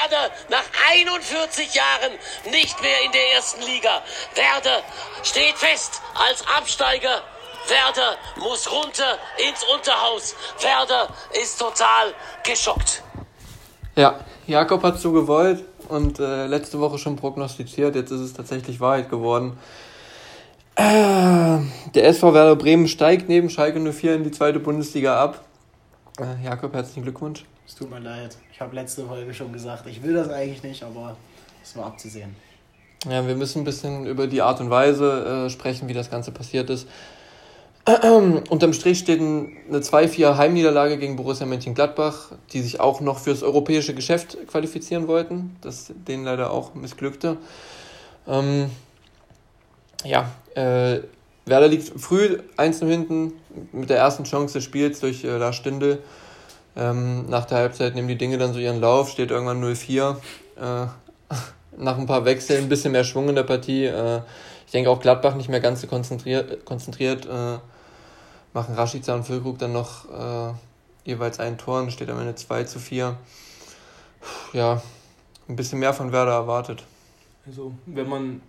Werder nach 41 Jahren nicht mehr in der ersten Liga. Werder steht fest als Absteiger. Werder muss runter ins Unterhaus. Werder ist total geschockt. Ja, Jakob hat so gewollt und äh, letzte Woche schon prognostiziert. Jetzt ist es tatsächlich Wahrheit geworden. Äh, der SV Werder Bremen steigt neben Schalke 04 in die zweite Bundesliga ab. Äh, Jakob, herzlichen Glückwunsch. Es tut mir leid. Ich habe letzte Folge schon gesagt, ich will das eigentlich nicht, aber es war abzusehen. Ja, wir müssen ein bisschen über die Art und Weise äh, sprechen, wie das Ganze passiert ist. Unterm Strich steht eine 2-4 Heimniederlage gegen Borussia Mönchengladbach, die sich auch noch fürs europäische Geschäft qualifizieren wollten, das denen leider auch missglückte. Ähm, ja, äh, Werder liegt früh 1 hinten mit der ersten Chance des Spiels durch äh, Lars Stindl. Ähm, nach der Halbzeit nehmen die Dinge dann so ihren Lauf, steht irgendwann 0-4. Äh, nach ein paar Wechseln ein bisschen mehr Schwung in der Partie. Äh, ich denke auch Gladbach nicht mehr ganz so konzentriert, konzentriert äh, machen Rashica und Füllkrug dann noch äh, jeweils ein Tor und steht am Ende 2 zu 4. Ja, ein bisschen mehr von Werder erwartet. Also, wenn man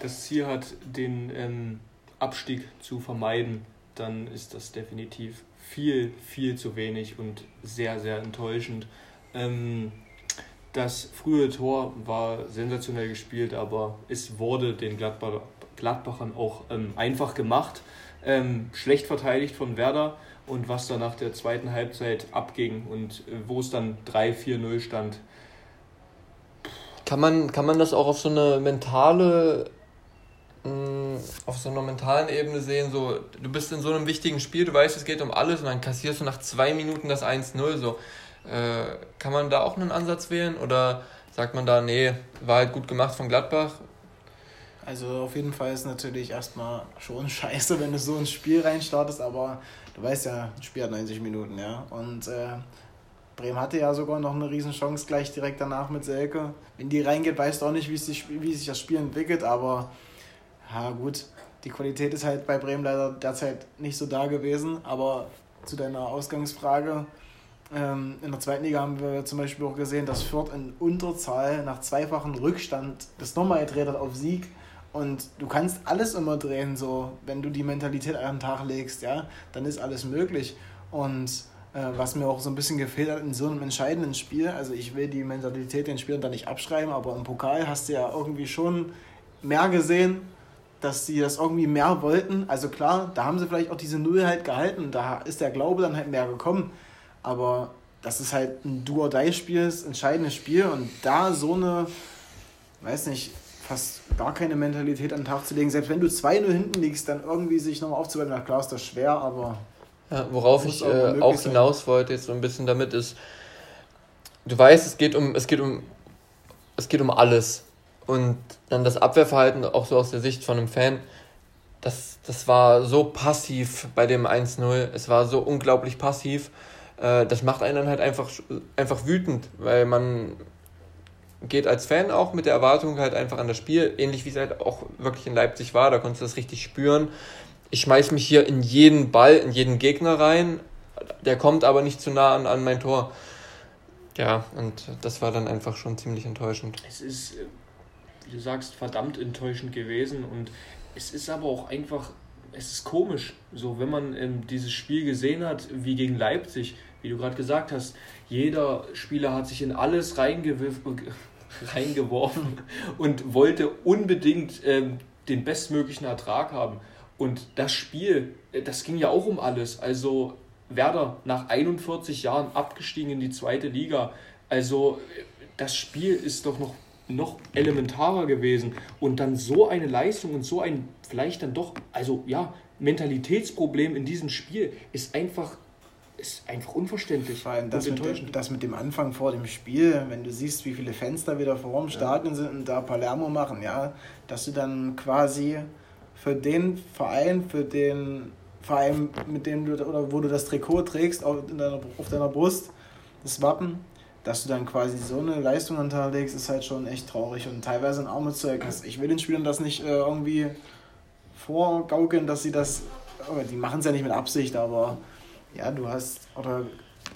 das Ziel hat, den ähm, Abstieg zu vermeiden, dann ist das definitiv viel, viel zu wenig und sehr, sehr enttäuschend. Ähm, das frühe Tor war sensationell gespielt, aber es wurde den Gladbach, Gladbachern auch ähm, einfach gemacht. Ähm, schlecht verteidigt von Werder und was dann nach der zweiten Halbzeit abging und äh, wo es dann 3-4-0 stand. Kann man, kann man das auch auf so eine mentale Mm, auf so einer mentalen Ebene sehen, so, du bist in so einem wichtigen Spiel, du weißt, es geht um alles und dann kassierst du nach zwei Minuten das 1-0, so. Äh, kann man da auch einen Ansatz wählen oder sagt man da, nee, war halt gut gemacht von Gladbach? Also auf jeden Fall ist natürlich erstmal schon scheiße, wenn du so ins Spiel reinstartest, aber du weißt ja, das Spiel hat 90 Minuten, ja. Und äh, Bremen hatte ja sogar noch eine Riesenchance gleich direkt danach mit Selke. Wenn die reingeht, weißt du auch nicht, wie sich, wie sich das Spiel entwickelt, aber ja, gut, die Qualität ist halt bei Bremen leider derzeit nicht so da gewesen, aber zu deiner Ausgangsfrage, ähm, in der zweiten Liga haben wir zum Beispiel auch gesehen, dass Fürth in Unterzahl nach zweifachen Rückstand das nochmal gedreht hat auf Sieg. Und du kannst alles immer drehen, so wenn du die Mentalität an den Tag legst, ja, dann ist alles möglich. Und äh, was mir auch so ein bisschen gefehlt hat in so einem entscheidenden Spiel, also ich will die Mentalität den Spielern da nicht abschreiben, aber im Pokal hast du ja irgendwie schon mehr gesehen, dass sie das irgendwie mehr wollten. Also klar, da haben sie vielleicht auch diese Null halt gehalten. Da ist der Glaube dann halt mehr gekommen. Aber das ist halt ein Do-or-Die-Spiel, ein entscheidendes Spiel. Und da so eine, weiß nicht, fast gar keine Mentalität an den Tag zu legen. Selbst wenn du 2-0 hinten liegst, dann irgendwie sich nochmal aufzubauen. Na klar ist das schwer, aber... Ja, worauf ich auch, äh, auch hinaus wollte jetzt so ein bisschen damit ist, du weißt, es geht um, es geht um, es geht um alles. Und dann das Abwehrverhalten, auch so aus der Sicht von einem Fan, das, das war so passiv bei dem 1-0. Es war so unglaublich passiv. Äh, das macht einen dann halt einfach, einfach wütend, weil man geht als Fan auch mit der Erwartung halt einfach an das Spiel, ähnlich wie es halt auch wirklich in Leipzig war, da konntest du das richtig spüren. Ich schmeiß mich hier in jeden Ball, in jeden Gegner rein, der kommt aber nicht zu nah an, an mein Tor. Ja, und das war dann einfach schon ziemlich enttäuschend. Es ist wie du sagst, verdammt enttäuschend gewesen. Und es ist aber auch einfach, es ist komisch, so wenn man ähm, dieses Spiel gesehen hat, wie gegen Leipzig, wie du gerade gesagt hast, jeder Spieler hat sich in alles reingeworfen und wollte unbedingt ähm, den bestmöglichen Ertrag haben. Und das Spiel, äh, das ging ja auch um alles. Also Werder nach 41 Jahren abgestiegen in die zweite Liga. Also äh, das Spiel ist doch noch noch elementarer gewesen. Und dann so eine Leistung und so ein vielleicht dann doch, also ja, Mentalitätsproblem in diesem Spiel ist einfach ist einfach unverständlich. Vor allem das mit, dem, das mit dem Anfang vor dem Spiel, wenn du siehst, wie viele Fenster wieder vor dem Stadion sind und da Palermo machen, ja, dass du dann quasi für den Verein, für den Verein, mit dem du oder wo du das Trikot trägst auf deiner, auf deiner Brust, das Wappen, dass du dann quasi so eine Leistung an den Tag legst, ist halt schon echt traurig und teilweise ein Armutszeugnis. Ich will den Spielern das nicht äh, irgendwie vorgaukeln, dass sie das, die machen es ja nicht mit Absicht, aber ja, du hast, oder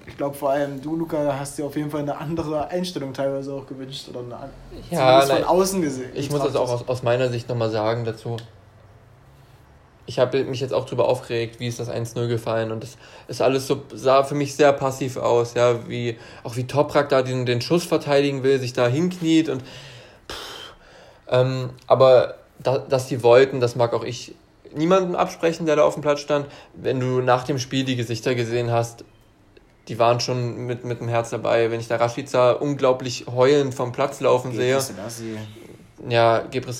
ich glaube vor allem du, Luca, hast dir auf jeden Fall eine andere Einstellung teilweise auch gewünscht oder eine, ja, von nein, außen gesehen. Ich muss das auch aus, aus meiner Sicht nochmal sagen dazu. Ich habe mich jetzt auch darüber aufgeregt, wie ist das 1-0 gefallen und das ist alles so, sah für mich sehr passiv aus, ja, wie, auch wie Toprak da den, den Schuss verteidigen will, sich da hinkniet und, pff, ähm, aber da, dass die wollten, das mag auch ich niemandem absprechen, der da auf dem Platz stand. Wenn du nach dem Spiel die Gesichter gesehen hast, die waren schon mit, mit dem Herz dabei. Wenn ich da Rashica unglaublich heulend vom Platz laufen sehe. Ja, Gebre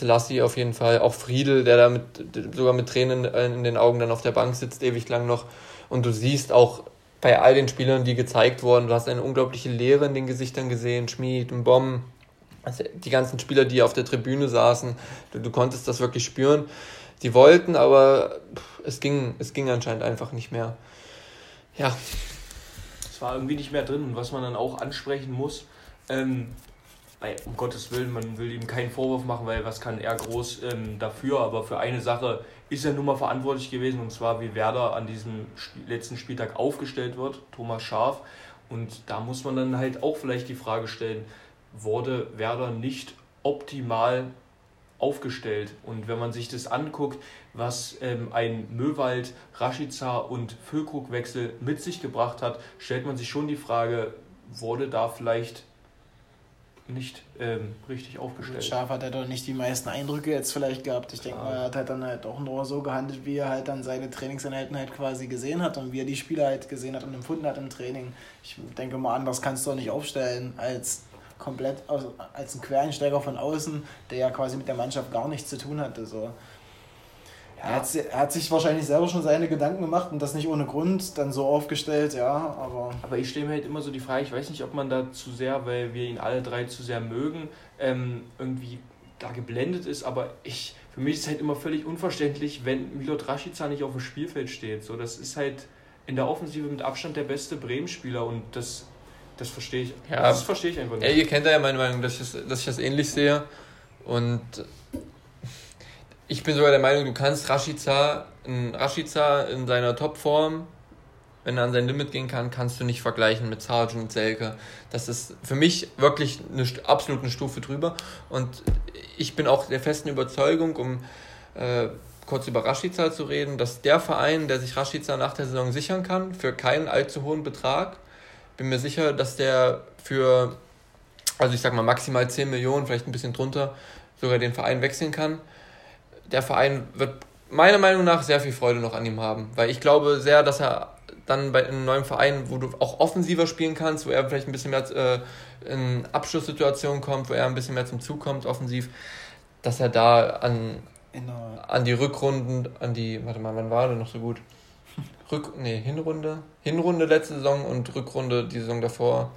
auf jeden Fall. Auch Friedel, der da mit, sogar mit Tränen in den Augen dann auf der Bank sitzt, ewig lang noch. Und du siehst auch bei all den Spielern, die gezeigt wurden, du hast eine unglaubliche Leere in den Gesichtern gesehen. Schmied, und also die ganzen Spieler, die auf der Tribüne saßen, du, du konntest das wirklich spüren. Die wollten, aber es ging, es ging anscheinend einfach nicht mehr. Ja, es war irgendwie nicht mehr drin. Und was man dann auch ansprechen muss, ähm, weil, um Gottes Willen, man will ihm keinen Vorwurf machen, weil was kann er groß ähm, dafür, aber für eine Sache ist er nun mal verantwortlich gewesen, und zwar wie Werder an diesem letzten Spieltag aufgestellt wird, Thomas Scharf. Und da muss man dann halt auch vielleicht die Frage stellen, wurde Werder nicht optimal aufgestellt. Und wenn man sich das anguckt, was ähm, ein Möwald, Rashica und Füllkrug-Wechsel mit sich gebracht hat, stellt man sich schon die Frage, wurde da vielleicht nicht ähm, richtig aufgestellt. Scharf hat er doch nicht die meisten Eindrücke jetzt vielleicht gehabt. Ich denke mal, er hat halt dann halt auch nur so gehandelt, wie er halt dann seine Trainingseinheiten halt quasi gesehen hat und wie er die Spieler halt gesehen hat und empfunden hat im Training. Ich denke mal, anders kannst du auch nicht aufstellen als komplett aus, als ein Quereinsteiger von außen, der ja quasi mit der Mannschaft gar nichts zu tun hatte. So. Er, hat, er hat sich wahrscheinlich selber schon seine Gedanken gemacht und das nicht ohne Grund dann so aufgestellt, ja, aber. Aber ich stelle mir halt immer so die Frage, ich weiß nicht, ob man da zu sehr, weil wir ihn alle drei zu sehr mögen, ähm, irgendwie da geblendet ist, aber ich, für mich ist es halt immer völlig unverständlich, wenn Milot Rashica nicht auf dem Spielfeld steht. So, das ist halt in der Offensive mit Abstand der beste Bremen-Spieler und das das verstehe ich. Ja, das verstehe ich einfach nicht. Ja, ihr kennt ja meine Meinung, dass ich, das, dass ich das ähnlich sehe. Und ich bin sogar der Meinung, du kannst Rashica, Rashica in seiner Topform, wenn er an sein Limit gehen kann, kannst du nicht vergleichen mit Sargent und Selke. Das ist für mich wirklich eine absolut eine Stufe drüber. Und ich bin auch der festen Überzeugung, um äh, kurz über Rashica zu reden, dass der Verein, der sich Rashica nach der Saison sichern kann, für keinen allzu hohen Betrag, bin mir sicher, dass der für, also ich sag mal maximal 10 Millionen, vielleicht ein bisschen drunter, sogar den Verein wechseln kann. Der Verein wird meiner Meinung nach sehr viel Freude noch an ihm haben, weil ich glaube sehr, dass er dann bei einem neuen Verein, wo du auch offensiver spielen kannst, wo er vielleicht ein bisschen mehr äh, in Abschlusssituationen kommt, wo er ein bisschen mehr zum Zug kommt, offensiv, dass er da an, an die Rückrunden, an die, warte mal, wann war der noch so gut? Rück, nee, Hinrunde. Hinrunde letzte Saison und Rückrunde die Saison davor.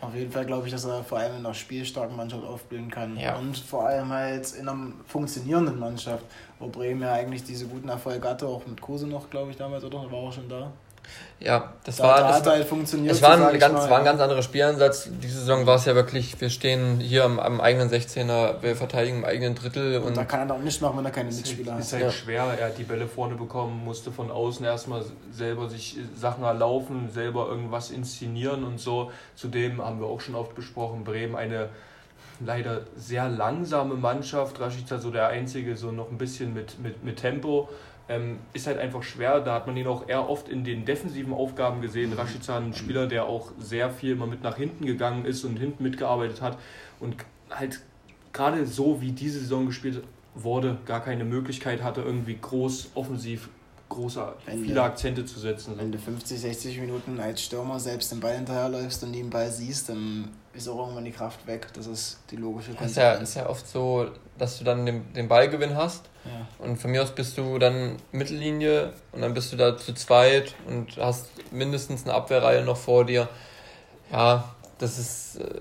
Auf jeden Fall glaube ich, dass er vor allem in einer spielstarken Mannschaft aufblühen kann. Ja. Und vor allem halt in einer funktionierenden Mannschaft, wo Bremen ja eigentlich diese guten Erfolge hatte, auch mit Kose noch, glaube ich, damals, oder? War auch schon da. Ja, das da, war. Da das hat halt funktioniert. Es war, ein ganz, mal, war ein ganz anderer Spielansatz. Diese Saison war es ja wirklich, wir stehen hier am, am eigenen 16er, wir verteidigen im eigenen Drittel. Und, und da kann er auch nicht machen, wenn er keine Mitspieler hat. Ist halt ja. schwer. Er hat die Bälle vorne bekommen, musste von außen erstmal selber sich Sachen erlaufen, selber irgendwas inszenieren und so. Zudem haben wir auch schon oft besprochen, Bremen eine leider sehr langsame Mannschaft. Rashica so der Einzige, so noch ein bisschen mit, mit, mit Tempo ähm, ist halt einfach schwer. Da hat man ihn auch eher oft in den defensiven Aufgaben gesehen. Mhm. Rashica, ein Spieler, der auch sehr viel immer mit nach hinten gegangen ist und hinten mitgearbeitet hat und halt gerade so wie diese Saison gespielt wurde, gar keine Möglichkeit hatte, irgendwie groß offensiv große, viele Akzente zu setzen. Wenn du 50, 60 Minuten als Stürmer selbst den Ball hinterherläufst und den Ball siehst, dann ist auch irgendwann die Kraft weg. Das ist die logische Konsequenz. Es ist ja, ist ja oft so, dass du dann den, den Ballgewinn hast ja. und von mir aus bist du dann Mittellinie und dann bist du da zu zweit und hast mindestens eine Abwehrreihe noch vor dir. Ja, das ist... Äh,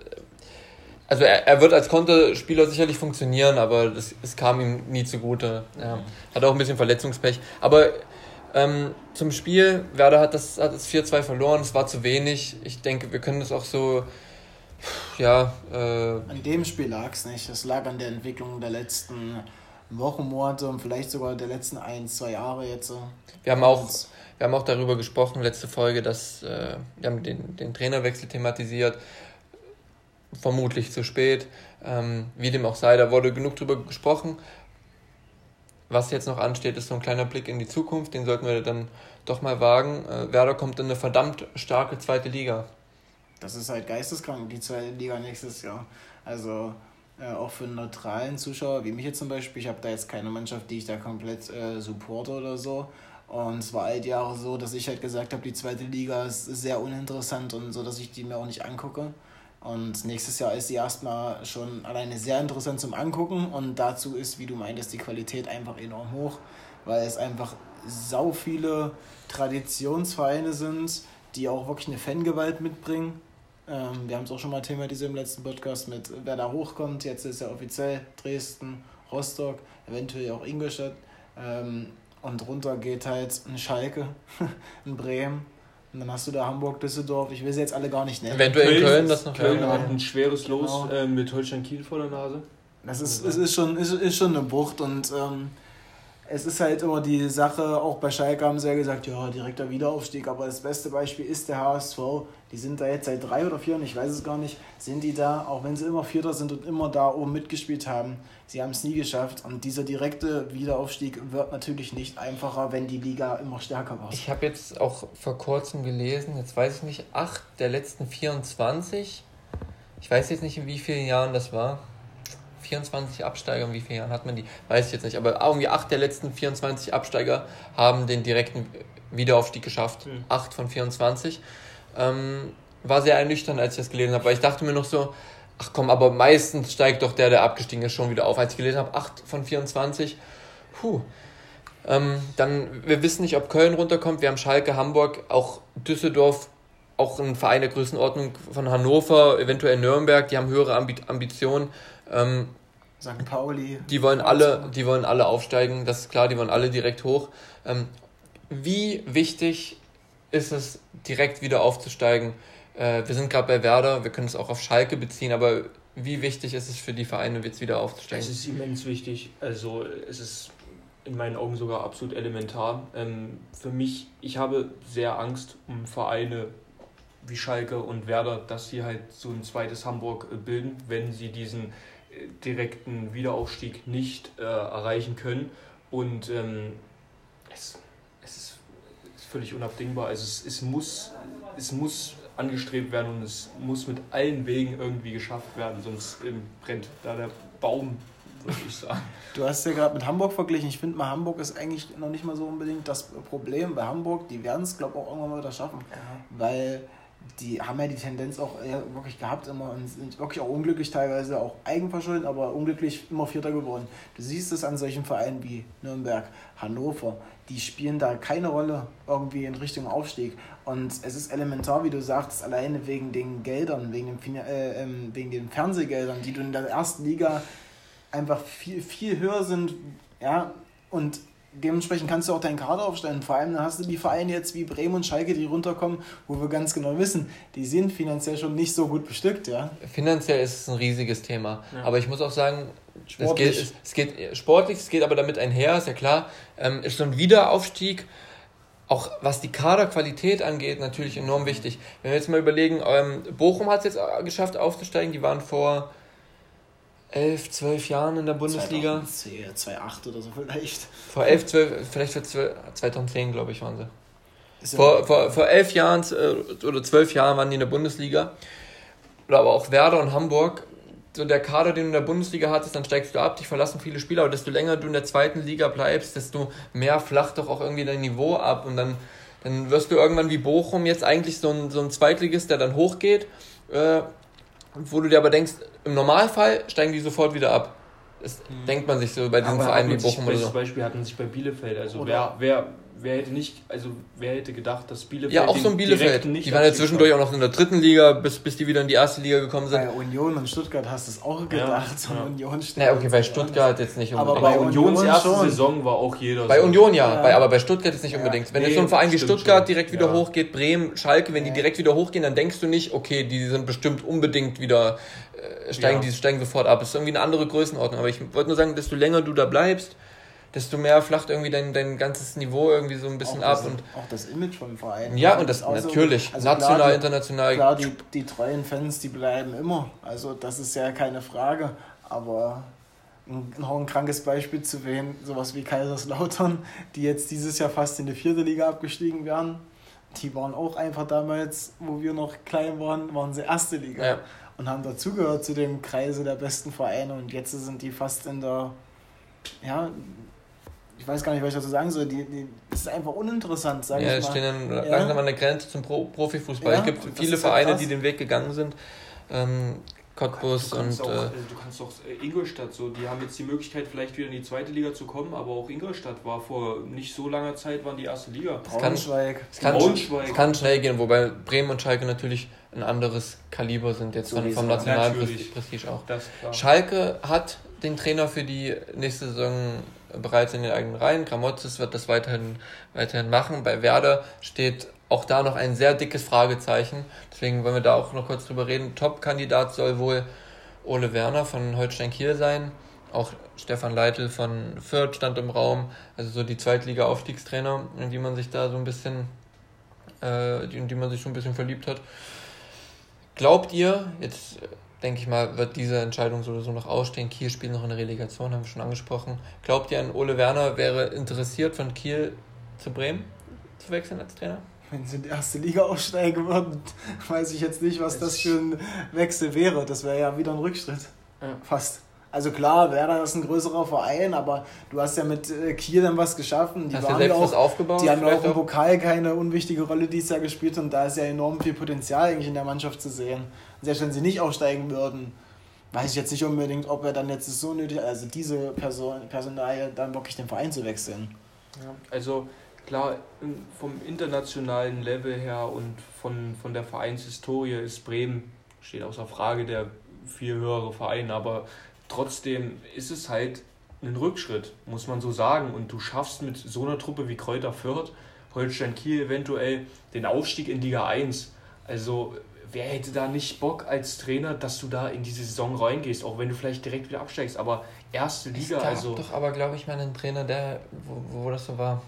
also er, er wird als Konterspieler sicherlich funktionieren, aber das, es kam ihm nie zugute. Ja. Hat auch ein bisschen Verletzungspech. Aber ähm, zum Spiel, Werder hat das, hat das 4-2 verloren, es war zu wenig. Ich denke, wir können das auch so ja. Äh, an dem Spiel lag es nicht. Es lag an der Entwicklung der letzten Wochen, Monate und vielleicht sogar der letzten ein, zwei Jahre jetzt. Wir haben auch, wir haben auch darüber gesprochen, letzte Folge, dass äh, wir haben den, den Trainerwechsel thematisiert. Vermutlich zu spät. Ähm, wie dem auch sei, da wurde genug drüber gesprochen. Was jetzt noch ansteht, ist so ein kleiner Blick in die Zukunft. Den sollten wir dann doch mal wagen. Äh, Werder kommt in eine verdammt starke zweite Liga. Das ist halt geisteskrank, die zweite Liga nächstes Jahr. Also äh, auch für einen neutralen Zuschauer, wie mich jetzt zum Beispiel, ich habe da jetzt keine Mannschaft, die ich da komplett äh, supporte oder so. Und es war all die Jahre so, dass ich halt gesagt habe, die zweite Liga ist sehr uninteressant und so, dass ich die mir auch nicht angucke. Und nächstes Jahr ist sie erstmal schon alleine sehr interessant zum Angucken und dazu ist, wie du meintest, die Qualität einfach enorm hoch, weil es einfach sau viele Traditionsvereine sind, die auch wirklich eine Fangewalt mitbringen. Ähm, wir haben es auch schon mal thematisiert im letzten Podcast mit, wer da hochkommt. Jetzt ist ja offiziell Dresden, Rostock, eventuell auch Ingolstadt. Ähm, und runter geht halt ein Schalke, ein Bremen. Und dann hast du da Hamburg, Düsseldorf. Ich will sie jetzt alle gar nicht nennen. Eventuell Köln, Köln das noch Köln hat ein schweres Los genau. äh, mit Holstein Kiel vor der Nase. Das ist, es ist, schon, ist, ist schon eine Bucht und ähm, es ist halt immer die Sache, auch bei Schalke haben sie ja gesagt, ja, direkter Wiederaufstieg, aber das beste Beispiel ist der HSV. Die sind da jetzt seit drei oder vier, ich weiß es gar nicht, sind die da, auch wenn sie immer Vierter sind und immer da oben mitgespielt haben. Sie haben es nie geschafft und dieser direkte Wiederaufstieg wird natürlich nicht einfacher, wenn die Liga immer stärker wird. Ich habe jetzt auch vor kurzem gelesen, jetzt weiß ich nicht, acht der letzten 24, ich weiß jetzt nicht, in wie vielen Jahren das war, 24 Absteiger, in wie vielen Jahren hat man die? Weiß ich jetzt nicht, aber irgendwie acht der letzten 24 Absteiger haben den direkten Wiederaufstieg geschafft. Mhm. Acht von 24. Ähm, war sehr ernüchternd, als ich das gelesen habe, weil ich dachte mir noch so, ach komm, aber meistens steigt doch der, der abgestiegen ist, schon wieder auf. Als ich gelesen habe, 8 von 24, puh. Ähm, dann, wir wissen nicht, ob Köln runterkommt. Wir haben Schalke, Hamburg, auch Düsseldorf, auch ein Verein der Größenordnung von Hannover, eventuell Nürnberg, die haben höhere Ambi Ambitionen. Ähm, St. Pauli. Die wollen alle, die wollen alle aufsteigen, das ist klar, die wollen alle direkt hoch. Ähm, wie wichtig ist es, direkt wieder aufzusteigen? Äh, wir sind gerade bei Werder, wir können es auch auf Schalke beziehen, aber wie wichtig ist es für die Vereine, jetzt wieder aufzusteigen? Es ist immens wichtig. Also es ist in meinen Augen sogar absolut elementar. Ähm, für mich, ich habe sehr Angst um Vereine wie Schalke und Werder, dass sie halt so ein zweites Hamburg äh, bilden, wenn sie diesen direkten Wiederaufstieg nicht äh, erreichen können. Und ähm, es, es ist, ist, völlig unabdingbar. Also es, es, muss, es muss angestrebt werden und es muss mit allen Wegen irgendwie geschafft werden, sonst ähm, brennt da der Baum, würde ich sagen. Du hast ja gerade mit Hamburg verglichen. Ich finde mal, Hamburg ist eigentlich noch nicht mal so unbedingt das Problem. Bei Hamburg, die werden es, glaube ich, auch irgendwann mal wieder schaffen. Ja. Weil die haben ja die Tendenz auch wirklich gehabt immer und sind wirklich auch unglücklich teilweise, auch eigenverschuldet, aber unglücklich immer Vierter geworden. Du siehst es an solchen Vereinen wie Nürnberg, Hannover, die spielen da keine Rolle irgendwie in Richtung Aufstieg. Und es ist elementar, wie du sagst, alleine wegen den Geldern, wegen den, äh, ähm, wegen den Fernsehgeldern, die du in der ersten Liga einfach viel, viel höher sind, ja, und dementsprechend kannst du auch deinen Kader aufstellen. Vor allem dann hast du die Vereine jetzt wie Bremen und Schalke, die runterkommen, wo wir ganz genau wissen, die sind finanziell schon nicht so gut bestückt. Ja? Finanziell ist es ein riesiges Thema. Ja. Aber ich muss auch sagen, sportlich. Es, geht, es geht sportlich, es geht aber damit einher, ist ja klar, ähm, ist so ein Wiederaufstieg. Auch was die Kaderqualität angeht, natürlich enorm wichtig. Wenn wir jetzt mal überlegen, ähm, Bochum hat es jetzt geschafft aufzusteigen, die waren vor elf, zwölf Jahren in der Bundesliga. 2010, 2008 oder so vielleicht. Vor elf, zwölf, vielleicht für 2010, glaube ich, waren sie. Vor, vor, vor elf Jahren äh, oder zwölf Jahren waren die in der Bundesliga. Oder aber auch Werder und Hamburg. So der Kader, den du in der Bundesliga hattest, dann steigst du ab, dich verlassen viele Spieler, aber desto länger du in der zweiten Liga bleibst, desto mehr flacht doch auch irgendwie dein Niveau ab und dann, dann wirst du irgendwann wie Bochum jetzt eigentlich so ein, so ein Zweitligist, der dann hochgeht, äh, wo du dir aber denkst, im Normalfall steigen die sofort wieder ab. Das mhm. denkt man sich so bei diesen Vereinen wie Bochum oder so. Zum Beispiel hatten sich bei Bielefeld, also wer, wer wer hätte nicht, also wer hätte gedacht, dass Bielefeld. Ja, auch so ein Bielefeld. Die waren ja zwischendurch auch noch in der dritten Liga, bis, bis die wieder in die erste Liga gekommen sind. Bei Union und Stuttgart hast du es auch gedacht. Ja, so ja. Union ja, okay, bei Stuttgart jetzt nicht unbedingt. Aber bei Unions Union erste schon. Saison war auch jeder. Bei so. Union ja, ja. Bei, aber bei Stuttgart jetzt nicht unbedingt. Wenn nee, jetzt so ein Verein wie Stuttgart schon. direkt wieder hochgeht, Bremen, Schalke, wenn die direkt wieder hochgehen, dann denkst du nicht, okay, die sind bestimmt unbedingt wieder, äh, steigen, die steigen sofort ab. Das ist irgendwie eine andere Größenordnung. Aber ich wollte nur sagen, desto länger du da bleibst, desto mehr flacht irgendwie dein, dein ganzes Niveau irgendwie so ein bisschen ab. Das, und auch das Image vom Verein. Ja, und das natürlich, also national, klar, international. Klar, die, die treuen Fans, die bleiben immer. Also das ist ja keine Frage. Aber noch ein krankes Beispiel zu wählen, sowas wie Kaiserslautern, die jetzt dieses Jahr fast in die vierte Liga abgestiegen wären. Die waren auch einfach damals, wo wir noch klein waren, waren sie erste Liga. Ja. Und haben dazugehört zu dem Kreise der besten Vereine. Und jetzt sind die fast in der ja, ich weiß gar nicht, was ich dazu sagen soll. Die, die, das ist einfach uninteressant, sage ja, ich mal. stehen dann ja. langsam an der Grenze zum Pro Profifußball. Ja, es gibt viele Vereine, halt die den Weg gegangen sind. Ähm, Cottbus und. Auch, also du kannst auch äh, Ingolstadt so, die haben jetzt die Möglichkeit, vielleicht wieder in die zweite Liga zu kommen, aber auch Ingolstadt war vor nicht so langer Zeit, waren die erste Liga. Braunschweig. Es kann, Braunschweig. Es kann schnell gehen, wobei Bremen und Schalke natürlich ein anderes Kaliber sind, jetzt von, vom nationalen Prestige auch. Schalke hat den Trainer für die nächste Saison bereits in den eigenen Reihen. Gramotzes wird das weiterhin, weiterhin machen. Bei Werder steht auch da noch ein sehr dickes Fragezeichen. Deswegen wollen wir da auch noch kurz drüber reden. Top-Kandidat soll wohl Ole Werner von Holstein Kiel sein. Auch Stefan Leitl von Fürth stand im Raum. Also so die Zweitliga-Aufstiegstrainer, in die man sich da so ein bisschen, äh, in die man sich so ein bisschen verliebt hat. Glaubt ihr, jetzt denke ich mal, wird diese Entscheidung sowieso noch ausstehen. Kiel spielt noch in der Relegation, haben wir schon angesprochen. Glaubt ihr, an Ole Werner wäre interessiert, von Kiel zu Bremen zu wechseln als Trainer? Wenn sie in die erste Liga aufsteigen würden, weiß ich jetzt nicht, was das für ein Wechsel wäre. Das wäre ja wieder ein Rückschritt. Ja. Fast. Also klar, Werder ist ein größerer Verein, aber du hast ja mit äh, Kiel dann was geschaffen. Die, hast waren ja auch, aufgebaut, die haben ja auch im Pokal keine unwichtige Rolle dieses Jahr gespielt und da ist ja enorm viel Potenzial eigentlich in der Mannschaft zu sehen. Und selbst wenn sie nicht aufsteigen würden, weiß ich jetzt nicht unbedingt, ob er dann jetzt so nötig, also diese Person, Personal dann wirklich den Verein zu wechseln. Ja, also klar, vom internationalen Level her und von, von der Vereinshistorie ist Bremen, steht außer Frage, der viel höhere Verein, aber trotzdem ist es halt ein Rückschritt, muss man so sagen. Und du schaffst mit so einer Truppe wie Kräuter Fürth, Holstein Kiel eventuell den Aufstieg in Liga 1. Also wer hätte da nicht Bock als Trainer, dass du da in diese Saison reingehst, auch wenn du vielleicht direkt wieder absteigst. Aber erste Liga, es gab also. doch aber, glaube ich, mal einen Trainer, der, wo, wo das so war.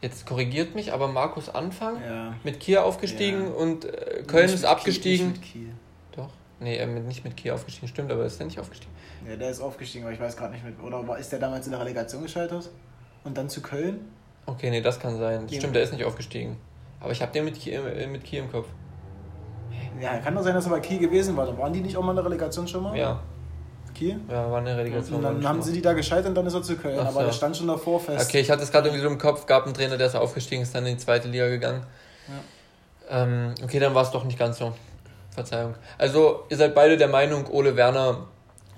Jetzt korrigiert mich, aber Markus Anfang ja. mit Kiel aufgestiegen ja. und äh, Köln ist abgestiegen. Kiel, nicht mit Kiel. Doch. Nee, er ist nicht mit Kiel aufgestiegen, stimmt, aber ist er nicht aufgestiegen. Ja, der ist aufgestiegen, aber ich weiß gerade nicht mit. Oder ist der damals in der Relegation gescheitert? Und dann zu Köln? Okay, nee, das kann sein. Stimmt, der ist nicht aufgestiegen. Aber ich habe den mit Kiel, äh, mit Kiel im Kopf. Ja, kann doch sein, dass er bei Kiel gewesen war. Dann waren die nicht auch mal in der Relegation schon mal? Ja. Kiel? Ja, war eine Relegation. Und dann haben sie die da gescheitert und dann ist er zu Köln. Ach, aber ja. der stand schon davor fest. Okay, ich hatte es gerade irgendwie so im Kopf, gab einen Trainer, der ist aufgestiegen, ist dann in die zweite Liga gegangen. Ja. Ähm, okay, dann war es doch nicht ganz so. Verzeihung. Also, ihr seid beide der Meinung, Ole Werner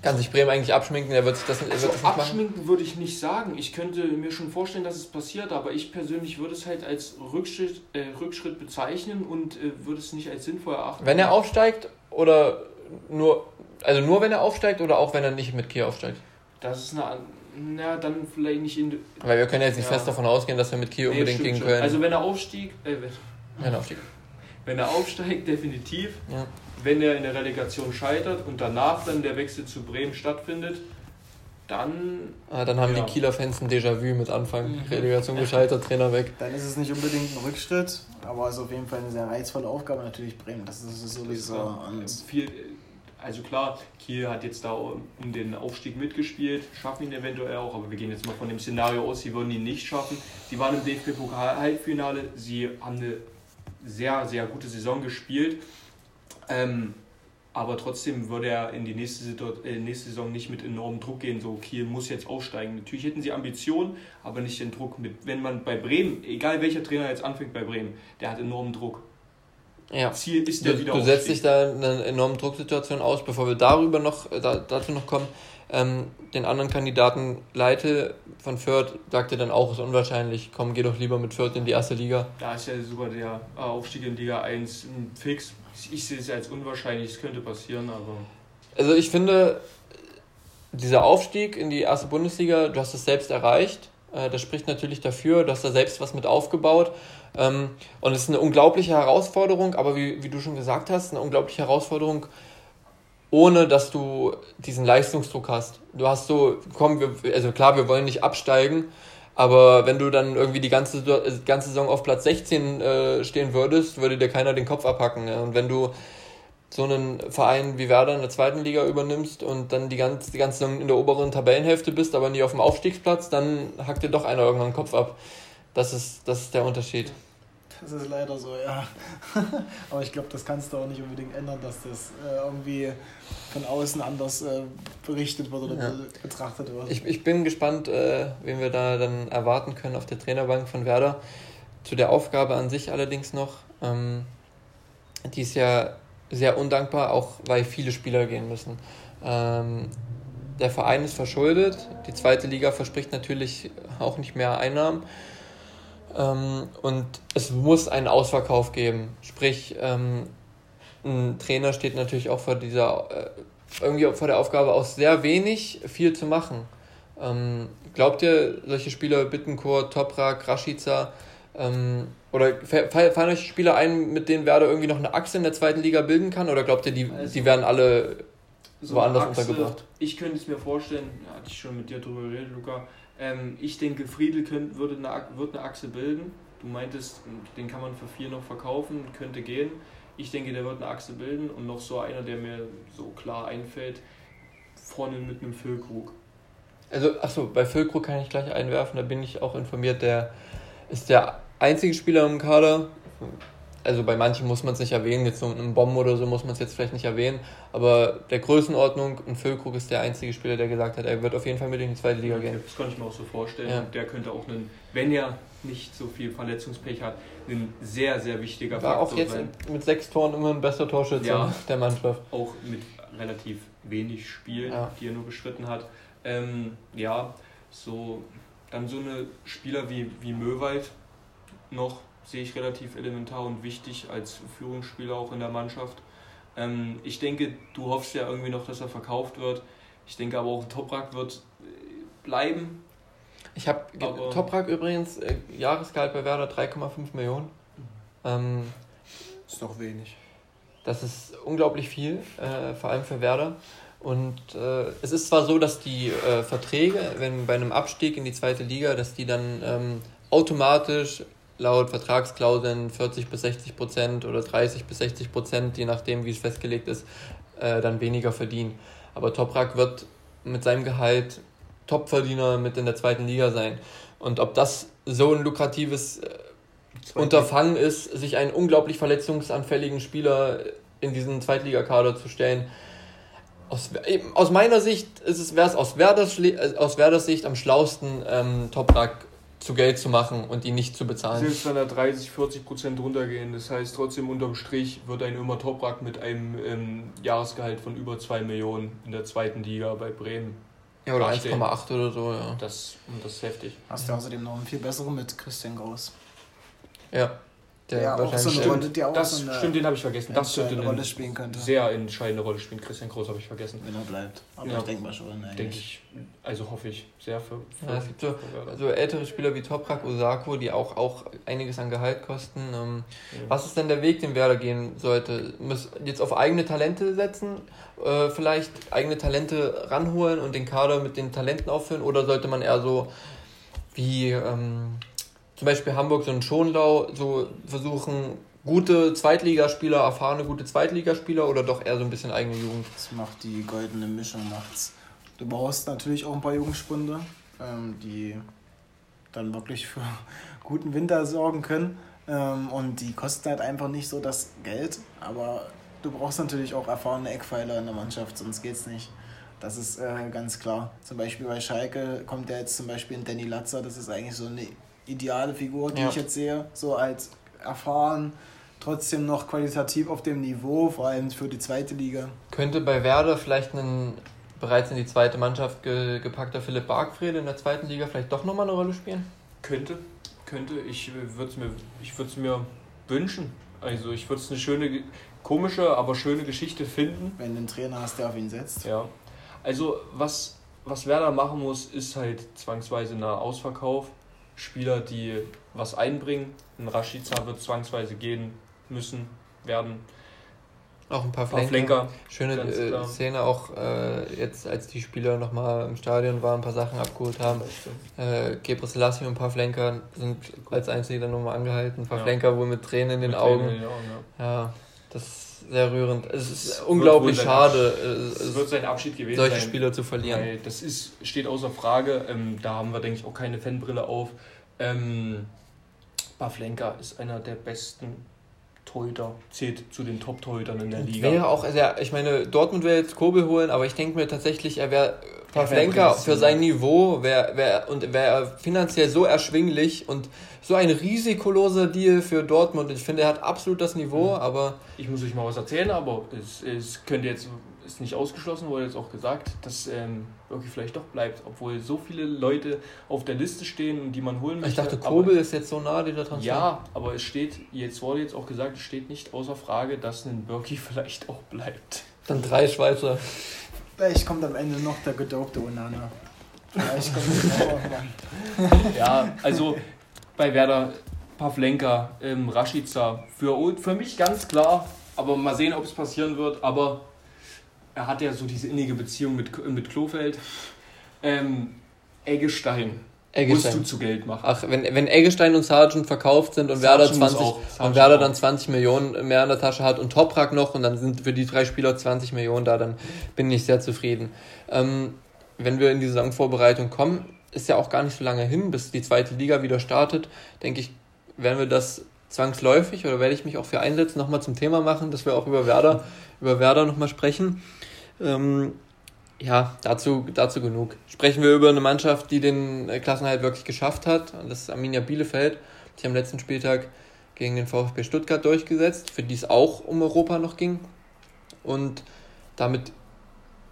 kann sich Bremen eigentlich abschminken? Er wird sich das, er also das abschminken machen? würde ich nicht sagen. Ich könnte mir schon vorstellen, dass es passiert, aber ich persönlich würde es halt als Rückschritt, äh, Rückschritt bezeichnen und äh, würde es nicht als sinnvoll erachten. Wenn er aufsteigt oder nur, also nur wenn er aufsteigt oder auch wenn er nicht mit Kiel aufsteigt? Das ist eine, na dann vielleicht nicht in. Weil wir können jetzt nicht ja. fest davon ausgehen, dass wir mit Kiel nee, unbedingt gegen Köln. Also wenn er aufstieg, äh, wenn, er aufstieg. Wenn er aufsteigt, definitiv. Ja wenn er in der Relegation scheitert und danach dann der Wechsel zu Bremen stattfindet, dann. Ah, dann haben ja. die Kieler Fans ein Déjà-vu mit Anfang. Mhm. Relegation gescheitert, Trainer weg. Dann ist es nicht unbedingt ein Rückschritt, aber es ist auf jeden Fall eine sehr reizvolle Aufgabe, natürlich Bremen. Das ist sowieso. Das viel, also klar, Kiel hat jetzt da um den Aufstieg mitgespielt, schaffen ihn eventuell auch, aber wir gehen jetzt mal von dem Szenario aus, sie würden ihn nicht schaffen. Sie waren im DFB-Pokal-Halbfinale, sie haben eine sehr, sehr gute Saison gespielt ähm, aber trotzdem würde er in die nächste, äh, nächste Saison nicht mit enormem Druck gehen, so Kiel muss jetzt aufsteigen. Natürlich hätten sie Ambitionen, aber nicht den Druck mit. Wenn man bei Bremen, egal welcher Trainer jetzt anfängt bei Bremen, der hat enormen Druck. ja. Ziel ist der du, Du setzt dich da in eine enorme Drucksituation aus, bevor wir darüber noch, da, dazu noch kommen. Ähm, den anderen Kandidaten Leite von Fürth sagte dann auch, es ist unwahrscheinlich, komm, geh doch lieber mit Fürth in die erste Liga. Da ist ja sogar der Aufstieg in Liga 1 fix. Ich sehe es als unwahrscheinlich, es könnte passieren, aber. Also ich finde, dieser Aufstieg in die erste Bundesliga, du hast es selbst erreicht. Äh, das spricht natürlich dafür, du hast da selbst was mit aufgebaut. Ähm, und es ist eine unglaubliche Herausforderung, aber wie, wie du schon gesagt hast, eine unglaubliche Herausforderung, ohne dass du diesen Leistungsdruck hast. Du hast so, komm, wir, also klar, wir wollen nicht absteigen, aber wenn du dann irgendwie die ganze, äh, ganze Saison auf Platz 16 äh, stehen würdest, würde dir keiner den Kopf abhacken. Ja? Und wenn du so einen Verein wie Werder in der zweiten Liga übernimmst und dann die ganze, die ganze Saison in der oberen Tabellenhälfte bist, aber nie auf dem Aufstiegsplatz, dann hackt dir doch einer irgendwann den Kopf ab. Das ist, das ist der Unterschied. Das ist leider so, ja. Aber ich glaube, das kannst du auch nicht unbedingt ändern, dass das äh, irgendwie von außen anders äh, berichtet wird oder ja. betrachtet wird. Ich, ich bin gespannt, äh, wen wir da dann erwarten können auf der Trainerbank von Werder. Zu der Aufgabe an sich allerdings noch. Ähm, die ist ja sehr undankbar, auch weil viele Spieler gehen müssen. Ähm, der Verein ist verschuldet. Die zweite Liga verspricht natürlich auch nicht mehr Einnahmen. Ähm, und es muss einen Ausverkauf geben. Sprich, ähm, ein Trainer steht natürlich auch vor dieser, äh, irgendwie vor der Aufgabe, aus sehr wenig viel zu machen. Ähm, glaubt ihr, solche Spieler, Bittencourt, Toprak, Rashica, ähm, oder fallen euch Spieler ein, mit denen Werder irgendwie noch eine Achse in der zweiten Liga bilden kann? Oder glaubt ihr, die, also, die werden alle so woanders Achse, untergebracht? Ich könnte es mir vorstellen, hatte ich schon mit dir drüber geredet, Luca, ähm, ich denke, Friedel könnt, würde eine, wird eine Achse bilden. Du meintest, den kann man für vier noch verkaufen, könnte gehen. Ich denke, der wird eine Achse bilden und noch so einer, der mir so klar einfällt, vorne mit einem Füllkrug. Also, achso, bei Füllkrug kann ich gleich einwerfen, da bin ich auch informiert, der ist der einzige Spieler im Kader, also bei manchen muss man es nicht erwähnen, jetzt so einem Bomben oder so muss man es jetzt vielleicht nicht erwähnen, aber der Größenordnung und Füllkrug ist der einzige Spieler, der gesagt hat, er wird auf jeden Fall mit in die zweite Liga gehen. Das kann ich mir auch so vorstellen. Ja. Der könnte auch, einen, wenn er nicht so viel Verletzungspech hat, ein sehr, sehr wichtiger War Faktor auch jetzt sein. mit sechs Toren immer ein bester Torschütze ja, der Mannschaft. Auch mit relativ wenig Spielen, ja. die er nur bestritten hat. Ähm, ja, so dann so eine Spieler wie, wie Möwald noch sehe ich relativ elementar und wichtig als Führungsspieler auch in der Mannschaft. Ähm, ich denke, du hoffst ja irgendwie noch, dass er verkauft wird. Ich denke aber auch Toprak wird äh, bleiben. Ich habe Toprak übrigens, äh, Jahresgehalt bei Werder 3,5 Millionen. Ähm, ist doch wenig. Das ist unglaublich viel, äh, vor allem für Werder. Und äh, es ist zwar so, dass die äh, Verträge, wenn bei einem Abstieg in die zweite Liga, dass die dann ähm, automatisch laut Vertragsklauseln 40 bis 60 Prozent oder 30 bis 60 Prozent, je nachdem, wie es festgelegt ist, äh, dann weniger verdienen. Aber Toprak wird mit seinem Gehalt Topverdiener mit in der zweiten Liga sein. Und ob das so ein lukratives äh, Unterfangen ist, sich einen unglaublich verletzungsanfälligen Spieler in diesen Zweitligakader zu stellen, aus, aus meiner Sicht wäre es aus Werders, äh, aus Werders Sicht am schlausten, ähm, Toprak zu Geld zu machen und ihn nicht zu bezahlen. Selbst wenn er 30, 40 Prozent runtergehen, das heißt trotzdem unterm Strich wird ein Ömer Toprak mit einem ähm, Jahresgehalt von über 2 Millionen in der zweiten Liga bei Bremen. Ja, oder 1,8 oder so, ja. Das, das ist heftig. Hast du außerdem noch einen viel besseren mit Christian Groß. Ja. Der ja, auch so eine Rolle, der auch das so eine stimmt, den habe ich vergessen. Das könnte eine Rolle spielen könnte. Sehr entscheidende Rolle spielen. Christian Groß habe ich vergessen. Wenn er bleibt. Aber ja. ich denke mal schon. Denke ich, also hoffe ich sehr für. für ja, es gibt so, so, ältere Spieler wie Toprak, Osako, die auch, auch einiges an Gehalt kosten. Ähm, ja. Was ist denn der Weg, den Werder gehen sollte? Muss jetzt auf eigene Talente setzen, äh, vielleicht eigene Talente ranholen und den Kader mit den Talenten auffüllen? Oder sollte man eher so wie. Ähm, zum Beispiel Hamburg so ein Schonlau so versuchen, gute Zweitligaspieler, erfahrene gute Zweitligaspieler oder doch eher so ein bisschen eigene Jugend? Das macht die goldene Mischung macht's. Du brauchst natürlich auch ein paar Jugendspunde, ähm, die dann wirklich für guten Winter sorgen können. Ähm, und die kosten halt einfach nicht so das Geld, aber du brauchst natürlich auch erfahrene Eckpfeiler in der Mannschaft, sonst geht's nicht. Das ist äh, ganz klar. Zum Beispiel bei Schalke kommt ja jetzt zum Beispiel ein Danny Latzer, das ist eigentlich so eine ideale Figur, die ja. ich jetzt sehe, so als erfahren, trotzdem noch qualitativ auf dem Niveau, vor allem für die zweite Liga. Könnte bei Werder vielleicht ein bereits in die zweite Mannschaft ge gepackter Philipp Bargfrede in der zweiten Liga vielleicht doch nochmal eine Rolle spielen? Könnte, könnte. Ich würde es mir, ich mir wünschen. Also ich würde es eine schöne, komische, aber schöne Geschichte finden. Wenn du einen Trainer hast, der auf ihn setzt. Ja. Also was, was Werder machen muss, ist halt zwangsweise ein Ausverkauf. Spieler, die was einbringen. Ein Rashica wird zwangsweise gehen müssen, werden. Auch ein paar Flenker. Flenker Schöne äh, Szene auch äh, jetzt, als die Spieler nochmal im Stadion waren, ein paar Sachen abgeholt haben. Äh, Gebre Selassie und ein paar Flenker sind als einzige dann nochmal angehalten. Ein paar ja. Flenker wohl mit Tränen in den mit Augen. In den Augen ja. ja. das sehr rührend. Es ist es unglaublich schade, äh, es wird sein Abschied gewesen solche sein, Spieler zu verlieren. Das ist, steht außer Frage. Ähm, da haben wir, denke ich, auch keine Fanbrille auf. Ähm, Baflenka ist einer der besten Torhüter, zählt zu den Top-Torhütern in der Liga. Wäre auch, also ich meine, Dortmund will jetzt Kobel holen, aber ich denke mir tatsächlich, er wäre Pavlenka für sein Niveau wär, wär, und wäre finanziell so erschwinglich und so ein risikoloser Deal für Dortmund. Ich finde, er hat absolut das Niveau, mhm. aber. Ich muss euch mal was erzählen, aber es, es könnte jetzt ist nicht ausgeschlossen, wurde jetzt auch gesagt, dass ähm, wirklich vielleicht doch bleibt, obwohl so viele Leute auf der Liste stehen und die man holen möchte. Ich dachte, Kobel ist jetzt so nah, dieser Transfer. Ja, aber es steht, jetzt wurde jetzt auch gesagt, es steht nicht außer Frage, dass ein Birki vielleicht auch bleibt. Dann drei Schweizer. Vielleicht kommt am Ende noch der gedopte Onana. Vielleicht kommt der Ja, also bei Werder Pavlenka, ähm, Rashica, für, für mich ganz klar, aber mal sehen, ob es passieren wird, aber er hat ja so diese innige Beziehung mit, mit Klofeld. Ähm, Eggestein. Eggestein. Musst du zu Geld machen. Ach, wenn, wenn Eggestein und Sargent verkauft sind und Werder, 20, und Werder dann 20 Millionen mehr in der Tasche hat und Toprak noch und dann sind für die drei Spieler 20 Millionen da, dann bin ich sehr zufrieden. Ähm, wenn wir in die Saisonvorbereitung kommen, ist ja auch gar nicht so lange hin, bis die zweite Liga wieder startet, denke ich, werden wir das zwangsläufig oder werde ich mich auch für einsetzen, nochmal zum Thema machen, dass wir auch über Werder, über Werder nochmal sprechen. Ähm, ja, dazu, dazu genug. Sprechen wir über eine Mannschaft, die den äh, Klassenhalt wirklich geschafft hat. Das ist Arminia Bielefeld. Die am letzten Spieltag gegen den VfB Stuttgart durchgesetzt, für die es auch um Europa noch ging. Und damit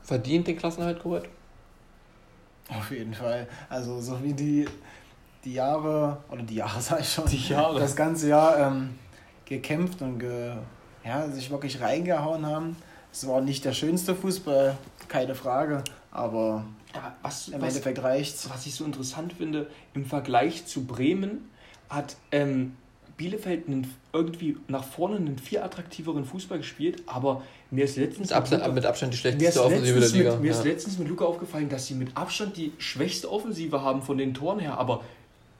verdient den Klassenhalt geholt. Auf jeden Fall. Also so wie die, die Jahre, oder die Jahre sag ich schon, die Jahre. das ganze Jahr ähm, gekämpft und ge, ja, sich wirklich reingehauen haben es war nicht der schönste Fußball, keine Frage, aber ja, was, im was, Endeffekt reicht's. Was ich so interessant finde, im Vergleich zu Bremen hat ähm, Bielefeld einen, irgendwie nach vorne einen viel attraktiveren Fußball gespielt, aber mir ist letztens. Mit, Abstand, Luca, mit Abstand die schlechteste Offensive der Liga. Mit, mir ja. ist letztens mit Luca aufgefallen, dass sie mit Abstand die schwächste Offensive haben von den Toren her, aber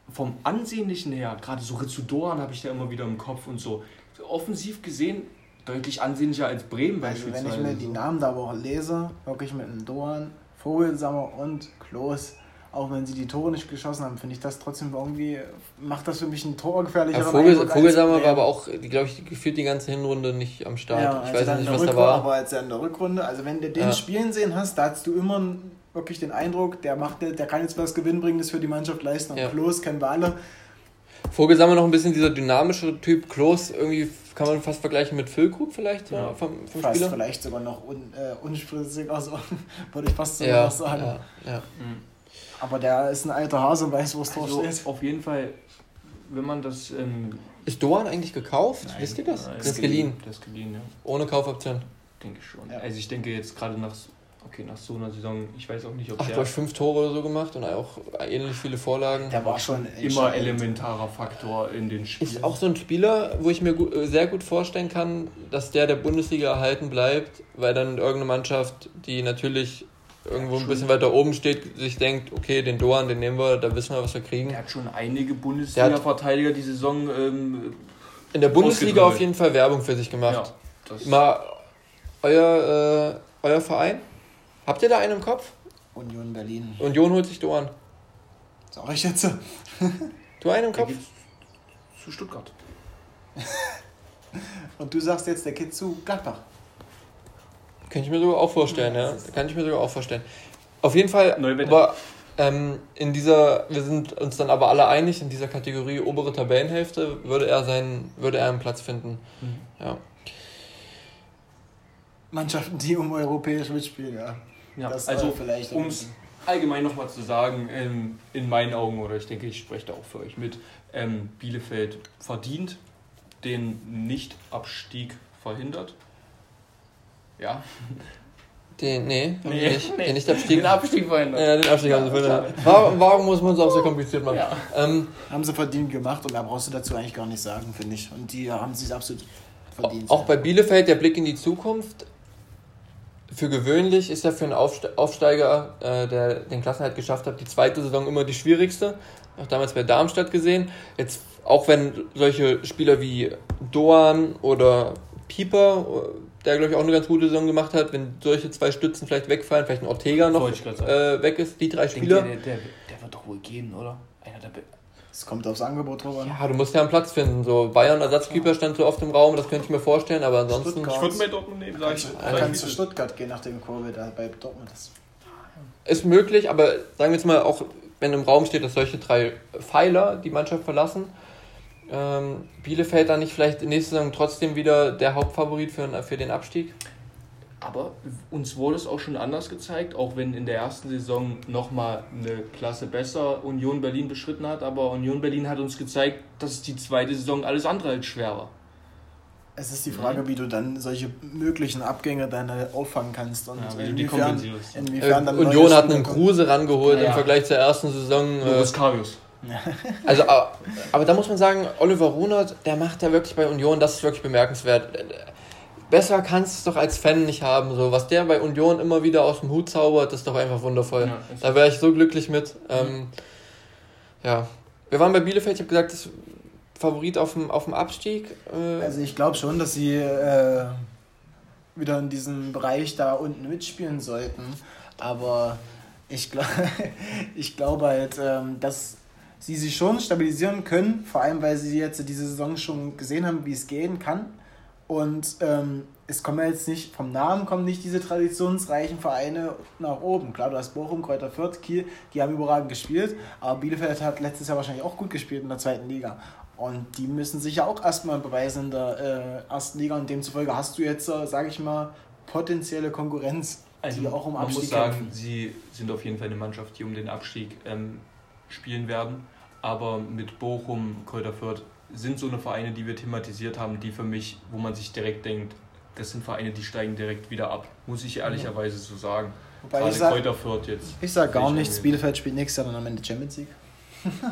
vom Ansehnlichen her, gerade so Rizzudoran habe ich da immer wieder im Kopf und so. Offensiv gesehen deutlich ansehnlicher als Bremen also beispielsweise. Wenn ich mir die Namen da aber auch lese, wirklich mit einem Doan, Vogelsammer und Klos, auch wenn sie die Tore nicht geschossen haben, finde ich das trotzdem irgendwie, macht das für mich ein torgefährlicher ja, Vogel, Vogelsammer war aber auch, glaube ich, gefühlt die ganze Hinrunde nicht am Start. Ja, ich weiß nicht, was da war. Aber als er in der Rückrunde, also wenn du den ja. spielen sehen hast, da hast du immer wirklich den Eindruck, der macht, der kann jetzt was Gewinnbringendes für die Mannschaft leisten. Und ja. Klos kennen wir alle. Vogelsammer noch ein bisschen dieser dynamische Typ, Klos irgendwie kann man fast vergleichen mit Füllkrug vielleicht ja. vom, vom fast Spieler. vielleicht sogar noch un, äh, unspritzig, also würde ich fast sogar ja, noch sagen. Ja, ja. Mhm. Aber der ist ein alter Hase und weiß, wo es also steht. Auf jeden Fall, wenn man das. Ähm ist Doan eigentlich gekauft? Nein, Wisst ihr das? Nein, das ist geliehen. Das ist geliehen, ja. Ohne Kaufoption. Denke ich schon. Also ich denke jetzt gerade nach okay, nach so einer Saison, ich weiß auch nicht, ob Ach, der... Ach, fünf Tore oder so gemacht und auch ähnlich viele Vorlagen. Der war schon immer elementarer Faktor in den Spielen. Ist auch so ein Spieler, wo ich mir äh, sehr gut vorstellen kann, dass der der Bundesliga erhalten bleibt, weil dann irgendeine Mannschaft, die natürlich irgendwo ein bisschen weiter oben steht, sich denkt, okay, den Doan, den nehmen wir, da wissen wir, was wir kriegen. Er hat schon einige Bundesliga-Verteidiger die Saison ähm, in der Bundesliga auf jeden Fall Werbung für sich gemacht. Ja, Mal euer, äh, euer Verein? Habt ihr da einen im Kopf? Union Berlin. Union holt sich Doan. Sag ich jetzt. du einen im Kopf? Zu Stuttgart. Und du sagst jetzt, der geht zu Gladbach. Könnte ich mir sogar auch vorstellen, ja. Kann ich mir sogar auch vorstellen. Auf jeden Fall, aber Ähm, in dieser, wir sind uns dann aber alle einig, in dieser Kategorie obere Tabellenhälfte würde er seinen, würde er einen Platz finden. Mhm. Ja. Mannschaften, die um europäisch mitspielen, ja. Ja das also vielleicht um es allgemein nochmal zu sagen, ähm, in meinen Augen, oder ich denke, ich spreche da auch für euch mit, ähm, Bielefeld verdient den Nicht-Abstieg verhindert. Ja. Den, nee, nee, nicht. Nee. Den Nicht-Abstieg. Den Abstieg verhindert. Ja, den Abstieg ja, haben sie verhindert. Warum, warum muss man es auch so kompliziert machen? Ja. Ähm, haben sie verdient gemacht und da brauchst du dazu eigentlich gar nicht sagen, finde ich. Und die haben sich absolut verdient. Auch bei Bielefeld der Blick in die Zukunft. Für gewöhnlich ist ja für einen Aufsteiger, äh, der den Klassenhalt geschafft hat, die zweite Saison immer die schwierigste. Auch damals bei Darmstadt gesehen. Jetzt, auch wenn solche Spieler wie Doan oder Pieper, der glaube ich auch eine ganz gute Saison gemacht hat, wenn solche zwei Stützen vielleicht wegfallen, vielleicht ein Ortega noch äh, weg ist, die drei Spieler. Der, der, der, wird doch wohl gehen, oder? Einer der es kommt aufs Angebot drüber Ja, du musst ja einen Platz finden. So Bayern Ersatzkeeper stand so oft im Raum, das könnte ich mir vorstellen, aber ansonsten. Stuttgart. Ich würde mir Dortmund nehmen, sag ich. Kann zu Stuttgart gehen, nachdem Kurve da bei Dortmund ist. Ist möglich, aber sagen wir jetzt mal, auch wenn im Raum steht, dass solche drei Pfeiler die Mannschaft verlassen, ähm, Bielefeld dann nicht vielleicht nächste Saison trotzdem wieder der Hauptfavorit für, für den Abstieg? Aber uns wurde es auch schon anders gezeigt, auch wenn in der ersten Saison nochmal eine Klasse besser Union Berlin beschritten hat. Aber Union Berlin hat uns gezeigt, dass die zweite Saison alles andere als schwer war. Es ist die Frage, wie du dann solche möglichen Abgänge dann auffangen kannst. Und ja, inwiefern, inwiefern dann Union hat einen Kruse rangeholt ja, im Vergleich zur ersten Saison. Äh, Karius. Also, aber da muss man sagen, Oliver Runert, der macht ja wirklich bei Union, das ist wirklich bemerkenswert besser kannst du es doch als Fan nicht haben. So, was der bei Union immer wieder aus dem Hut zaubert, ist doch einfach wundervoll. Ja, da wäre ich so glücklich mit. Ähm, ja. Wir waren bei Bielefeld, ich habe gesagt, das Favorit auf dem, auf dem Abstieg. Äh also ich glaube schon, dass sie äh, wieder in diesem Bereich da unten mitspielen sollten. Aber ich, glaub, ich glaube halt, ähm, dass sie sich schon stabilisieren können, vor allem weil sie jetzt diese Saison schon gesehen haben, wie es gehen kann. Und ähm, es kommen ja jetzt nicht, vom Namen kommen nicht diese traditionsreichen Vereine nach oben. Klar, du hast Bochum, Kräuter Fürth, Kiel, die haben überragend gespielt, aber Bielefeld hat letztes Jahr wahrscheinlich auch gut gespielt in der zweiten Liga. Und die müssen sich ja auch erstmal beweisen in der äh, ersten Liga und demzufolge hast du jetzt, äh, sage ich mal, potenzielle Konkurrenz, also die auch um Abstieg Man muss sagen, sie sind auf jeden Fall eine Mannschaft, die um den Abstieg ähm, spielen werden. Aber mit Bochum, Kräuter Fürth sind so eine Vereine, die wir thematisiert haben, die für mich, wo man sich direkt denkt, das sind Vereine, die steigen direkt wieder ab. Muss ich ehrlicherweise so sagen. Wobei Gerade ich sag, Kräuter Fürth jetzt. Ich sag gar nichts, Bielefeld spielt nächstes Jahr dann am Ende Champions League.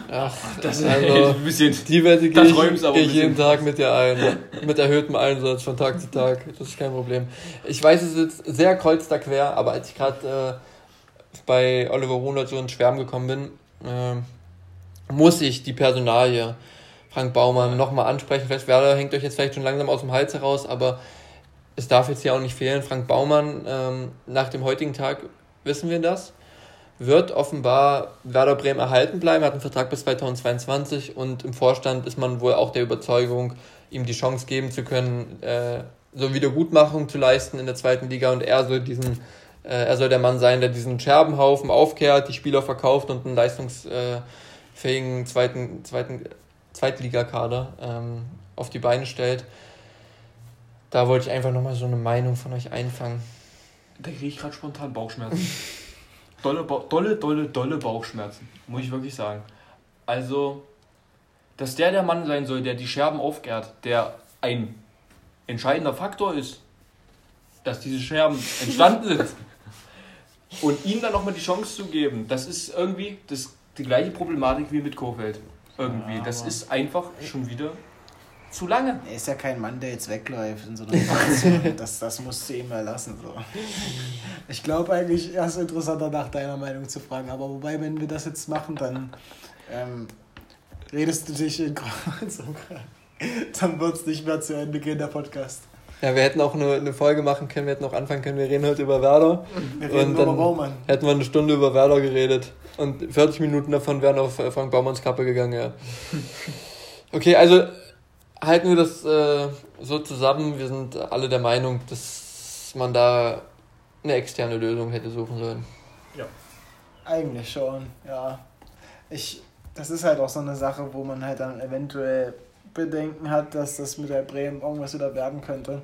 Ach, das ist also, ein bisschen. Die Wette gehe ich, geh ich jeden Tag mit dir ein. Mit erhöhtem Einsatz von Tag zu Tag. Das ist kein Problem. Ich weiß, es ist sehr kreuz da quer, aber als ich gerade äh, bei Oliver Runert so ins Schwärmen gekommen bin, äh, muss ich die Personalie Frank Baumann nochmal ansprechen. Vielleicht Werder hängt euch jetzt vielleicht schon langsam aus dem Hals heraus, aber es darf jetzt hier auch nicht fehlen. Frank Baumann, ähm, nach dem heutigen Tag wissen wir das, wird offenbar Werder Bremen erhalten bleiben, hat einen Vertrag bis 2022 und im Vorstand ist man wohl auch der Überzeugung, ihm die Chance geben zu können, äh, so Wiedergutmachung zu leisten in der zweiten Liga und er soll diesen äh, er soll der Mann sein, der diesen Scherbenhaufen aufkehrt, die Spieler verkauft und einen leistungsfähigen zweiten, zweiten Zweitligakader ähm, auf die Beine stellt. Da wollte ich einfach nochmal so eine Meinung von euch einfangen. Da kriege ich gerade spontan Bauchschmerzen. dolle, dolle, dolle, dolle Bauchschmerzen, muss ich wirklich sagen. Also, dass der der Mann sein soll, der die Scherben aufkehrt, der ein entscheidender Faktor ist, dass diese Scherben entstanden sind. Und ihm dann nochmal die Chance zu geben, das ist irgendwie das, die gleiche Problematik wie mit Kofeld. Irgendwie. Ja, das ist einfach schon wieder zu lange. Er ist ja kein Mann, der jetzt wegläuft in so einer Situation. das, das musst du ihm mal lassen. So. Ich glaube eigentlich, er ist interessanter nach deiner Meinung zu fragen. Aber wobei, wenn wir das jetzt machen, dann ähm, redest du dich in Kreuz Dann wird es nicht mehr zu Ende gehen, der Podcast. Ja, wir hätten auch eine, eine Folge machen können, wir hätten auch anfangen können, wir reden heute über Werder. Wir reden und dann über Baumann. Hätten wir eine Stunde über Werder geredet. Und 40 Minuten davon wären auf äh, Frank Baumanns Kappe gegangen, ja. Okay, also halten wir das äh, so zusammen. Wir sind alle der Meinung, dass man da eine externe Lösung hätte suchen sollen. Ja. Eigentlich schon, ja. Ich, das ist halt auch so eine Sache, wo man halt dann eventuell Bedenken hat, dass das mit der Bremen irgendwas wieder werden könnte.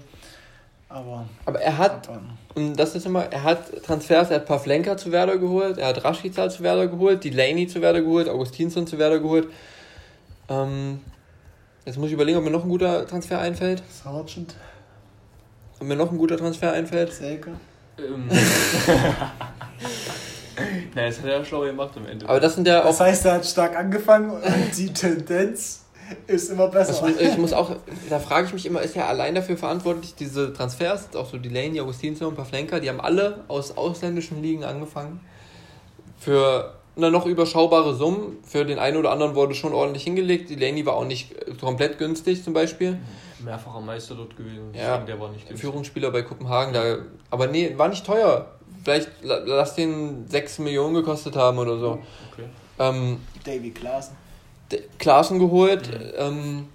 Aber, Aber er hat, und das ist immer, er hat Transfers, er hat Pavlenka zu Werder geholt, er hat Rashica zu Werder geholt, Delaney zu Werder geholt, Augustinsson zu Werder geholt. Ähm, jetzt muss ich überlegen, ob mir noch ein guter Transfer einfällt. Sargent. Ob mir noch ein guter Transfer einfällt. Selke. Ähm. Nein, das hat er ja schlau gemacht am Ende. Aber das sind ja auch. Das heißt, er hat stark angefangen und die Tendenz ist immer besser. Das, ich muss auch, da frage ich mich immer, ist er allein dafür verantwortlich, diese Transfers, auch so Delaney, Augustinsson und Pavlenka, die haben alle aus ausländischen Ligen angefangen. Für eine noch überschaubare Summen. Für den einen oder anderen wurde schon ordentlich hingelegt. Delaney war auch nicht komplett günstig zum Beispiel. Mehrfacher Meister dort gewesen. Ja, der war nicht günstig. Führungsspieler bei Kopenhagen. Da, aber nee, war nicht teuer. Vielleicht lass den 6 Millionen gekostet haben oder so. Okay. Ähm, Davy Klaassen. Klaassen geholt. Mhm.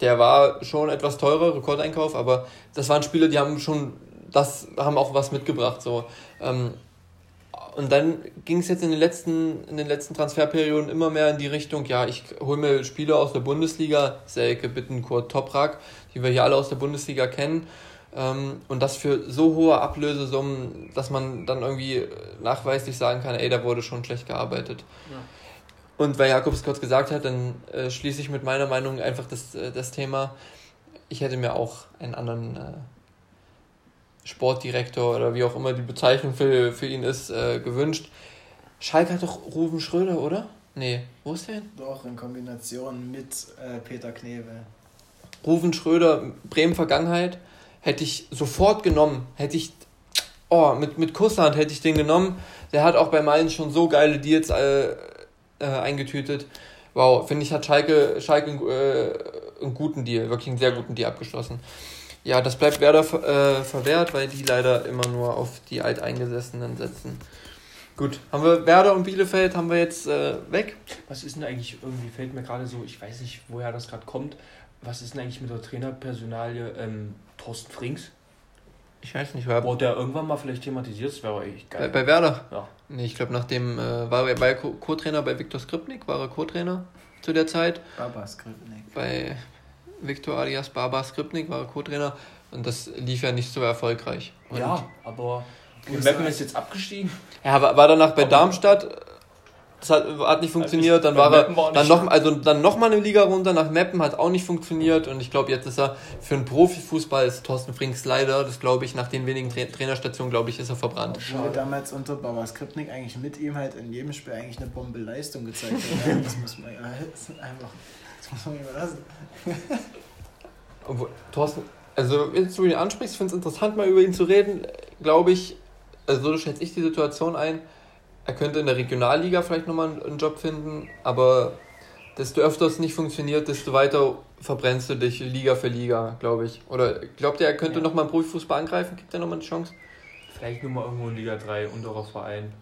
Der war schon etwas teurer, Rekordeinkauf, aber das waren Spieler, die haben schon, das haben auch was mitgebracht. So. Ähm, und dann ging es jetzt in den letzten, in den letzten Transferperioden immer mehr in die Richtung, ja, ich hole mir Spieler aus der Bundesliga, Selke, Bittenkurt, Toprak, die wir hier alle aus der Bundesliga kennen. Ähm, und das für so hohe Ablösesummen, dass man dann irgendwie nachweislich sagen kann, ey, da wurde schon schlecht gearbeitet. Ja. Und weil Jakob es kurz gesagt hat, dann äh, schließe ich mit meiner Meinung einfach das, äh, das Thema. Ich hätte mir auch einen anderen äh, Sportdirektor oder wie auch immer die Bezeichnung für, für ihn ist, äh, gewünscht. Schalke hat doch Ruben Schröder, oder? Nee, wo ist der hin? Doch, in Kombination mit äh, Peter Knebel. Ruven Schröder, Bremen Vergangenheit, hätte ich sofort genommen. Hätte ich, oh, mit, mit Kusshand hätte ich den genommen. Der hat auch bei Mainz schon so geile Deals äh, äh, eingetütet. Wow, finde ich, hat Schalke, Schalke äh, einen guten Deal, wirklich einen sehr guten Deal abgeschlossen. Ja, das bleibt Werder äh, verwehrt, weil die leider immer nur auf die Alteingesessenen setzen. Gut, haben wir Werder und Bielefeld haben wir jetzt äh, weg. Was ist denn eigentlich, irgendwie fällt mir gerade so, ich weiß nicht, woher das gerade kommt, was ist denn eigentlich mit der Trainerpersonalie ähm, Thorsten Frings? Ich weiß nicht, war. Wurde der irgendwann mal vielleicht thematisiert? Das wäre echt geil. Bei, bei Werder? Ja. Nee, ich glaube, nachdem äh, war er bei Co-Trainer bei Viktor Skripnik, war er Co-Trainer zu der Zeit. Baba Skripnik. Bei Viktor alias Baba Skripnik war er Co-Trainer und das lief ja nicht so erfolgreich. Und ja, aber Meppen ist jetzt abgestiegen. Ja, war, war danach bei Darmstadt das hat, hat nicht funktioniert. Dann war er war dann noch, also dann noch mal eine Liga runter nach Meppen, hat auch nicht funktioniert. Und ich glaube, jetzt ist er für einen Profifußball ist Thorsten Frings leider, das glaube ich, nach den wenigen Tra Trainerstationen, glaube ich, ist er verbrannt. Schade. damals unter Baba Skripnik eigentlich mit ihm halt in jedem Spiel eigentlich eine Bombe-Leistung gezeigt hat. das muss man ja einfach, das muss man überlassen. Obwohl, Thorsten, also wenn du ihn ansprichst, finde es interessant, mal über ihn zu reden. Glaube ich, also so schätze ich die Situation ein er könnte in der Regionalliga vielleicht nochmal einen Job finden, aber desto öfter es nicht funktioniert, desto weiter verbrennst du dich Liga für Liga, glaube ich. Oder glaubt ihr, er könnte ja. nochmal im Profifußball angreifen? Kriegt er nochmal eine Chance? Vielleicht nur mal irgendwo in Liga 3, unterer Verein.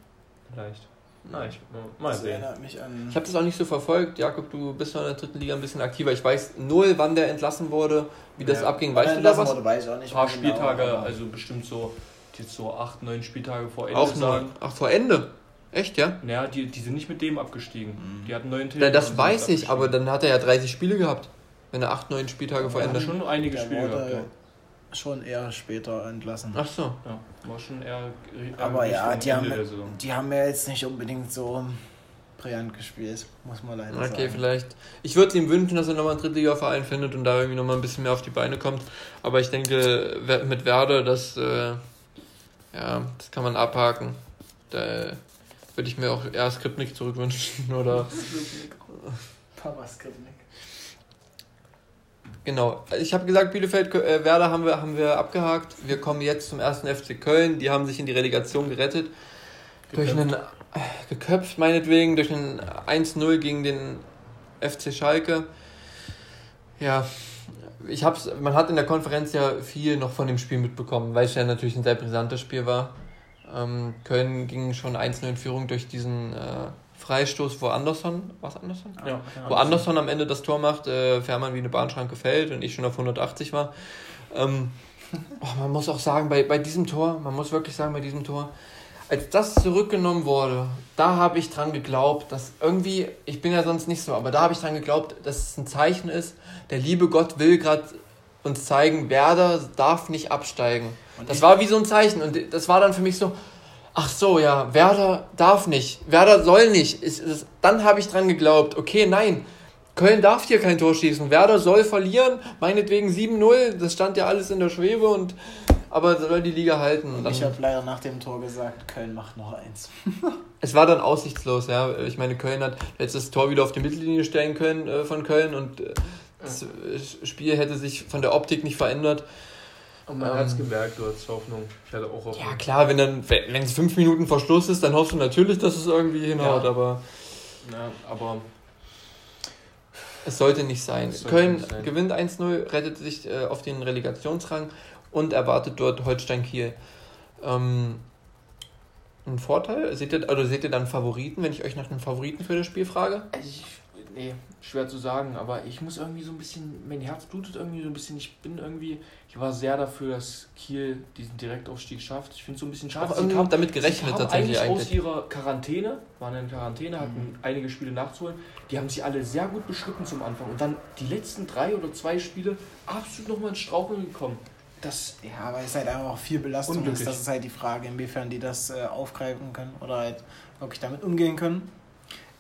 Vielleicht. Na, ich mal das sehen. Mich an ich habe das auch nicht so verfolgt. Jakob, du bist ja in der dritten Liga ein bisschen aktiver. Ich weiß null, wann der entlassen wurde, wie das ja, abging. Weißt du da was? Wurde, weiß ich auch nicht ein paar genau, Spieltage, also bestimmt so, jetzt so acht, neun Spieltage vor Ende. Auch sagen. Ach, vor Ende? Echt, ja? Naja, die, die sind nicht mit dem abgestiegen. Mhm. Die hatten neun Titel. Das weiß ich, aber dann hat er ja 30 Spiele gehabt. Wenn er 8, 9 Spieltage vor Ende. schon einige Spiele gehabt, ja. Schon eher später entlassen. Ach so. Ja, war schon eher. eher aber ja, die haben, die haben ja jetzt nicht unbedingt so brillant gespielt, muss man leider okay, sagen. Okay, vielleicht. Ich würde ihm wünschen, dass er nochmal einen Drittliga-Verein findet und da irgendwie nochmal ein bisschen mehr auf die Beine kommt. Aber ich denke, mit Werder, das, äh, ja, das kann man abhaken. Da, würde ich mir auch eher Skripnik zurückwünschen oder. Papa Skripnik. Genau. Ich habe gesagt, Bielefeld, äh, Werder haben wir, haben wir abgehakt. Wir kommen jetzt zum ersten FC Köln. Die haben sich in die Relegation gerettet. Geköpft. Durch einen, äh, geköpft meinetwegen, durch einen 1-0 gegen den FC Schalke. Ja, ich hab's, man hat in der Konferenz ja viel noch von dem Spiel mitbekommen, weil es ja natürlich ein sehr brisantes Spiel war. Ähm, Köln ging schon 1 in Führung durch diesen äh, Freistoß, wo Anderson, was Anderson? Ja, wo Anderson am Ende das Tor macht, äh, Fährmann wie eine Bahnschranke fällt und ich schon auf 180 war. Ähm, oh, man muss auch sagen, bei, bei diesem Tor, man muss wirklich sagen, bei diesem Tor, als das zurückgenommen wurde, da habe ich dran geglaubt, dass irgendwie, ich bin ja sonst nicht so, aber da habe ich dran geglaubt, dass es ein Zeichen ist, der liebe Gott will gerade uns zeigen, Werder darf nicht absteigen. Und das war wie so ein Zeichen und das war dann für mich so, ach so, ja, Werder darf nicht, Werder soll nicht. Ist, ist, dann habe ich dran geglaubt, okay, nein, Köln darf hier kein Tor schießen, Werder soll verlieren, meinetwegen 7-0, das stand ja alles in der Schwebe und aber soll die Liga halten. Und ich habe leider nach dem Tor gesagt, Köln macht noch eins. es war dann aussichtslos, ja. Ich meine, Köln hat letztes Tor wieder auf die Mittellinie stellen können äh, von Köln und äh, das Spiel hätte sich von der Optik nicht verändert. Und man ähm, hat es gemerkt, du hattest Hoffnung. Ich hatte auch Hoffnung. Ja, klar, wenn dann, wenn es fünf Minuten Verschluss ist, dann hoffst du natürlich, dass es irgendwie hinhaut, ja. aber. Ja, aber. Es sollte nicht sein. Sollte Köln nicht sein. gewinnt 1-0, rettet sich äh, auf den Relegationsrang und erwartet dort Holstein Kiel. Ähm, ein Vorteil? Seht ihr, oder seht ihr dann Favoriten, wenn ich euch nach einem Favoriten für das Spiel frage? Ich nee, schwer zu sagen, aber ich muss irgendwie so ein bisschen, mein Herz blutet irgendwie so ein bisschen. Ich bin irgendwie, ich war sehr dafür, dass Kiel diesen Direktaufstieg schafft. Ich finde es so ein bisschen schade. Sie haben damit gerechnet sie tatsächlich eigentlich. aus ihrer Quarantäne, waren in Quarantäne, hatten mhm. einige Spiele nachzuholen. Die haben sie alle sehr gut beschritten zum Anfang. Und dann die letzten drei oder zwei Spiele absolut nochmal ins Straucheln gekommen. Das, ja, aber es ist halt einfach auch viel Belastung ist. Das ist halt die Frage, inwiefern die das äh, aufgreifen können oder halt wirklich damit umgehen können.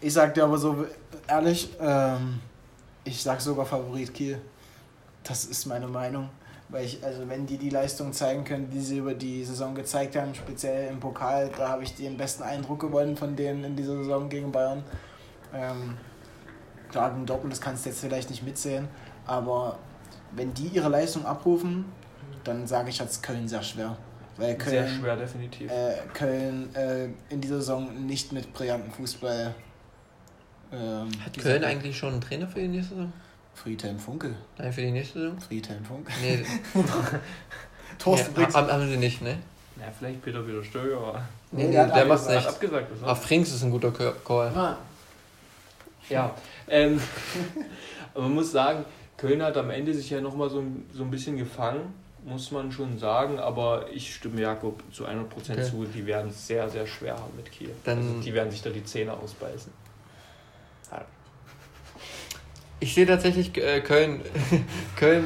Ich sag dir aber so ehrlich, ähm, ich sag sogar Favorit Kiel. Das ist meine Meinung. Weil ich, also wenn die die Leistung zeigen können, die sie über die Saison gezeigt haben, speziell im Pokal, da habe ich den besten Eindruck gewonnen von denen in dieser Saison gegen Bayern. Ähm, klar, gegen Dortmund, das kannst du jetzt vielleicht nicht mitsehen, aber wenn die ihre Leistung abrufen, dann sage ich, hat es Köln sehr schwer. Weil Köln, sehr schwer, definitiv. Äh, Köln äh, in dieser Saison nicht mit brillanten Fußball ähm, Hat Köln eigentlich schon einen Trainer für die nächste Saison? Friedhelm Funkel. Nein, für die nächste Saison? Friedhelm Funkel. Nee. Thorsten ja, haben, haben sie nicht, ne? Ja, vielleicht Peter Peter Stöger, aber. Nee, nee der, der macht nicht. Abgesagt. Ah, Frings ist ein guter Call. Ah. Ja, ähm, aber man muss sagen, Köln hat am Ende sich ja nochmal so, so ein bisschen gefangen, muss man schon sagen, aber ich stimme Jakob zu 100% okay. zu, die werden es sehr, sehr schwer haben mit Kiel. Dann also die werden sich da die Zähne ausbeißen. Ich sehe tatsächlich äh, Köln. Köln.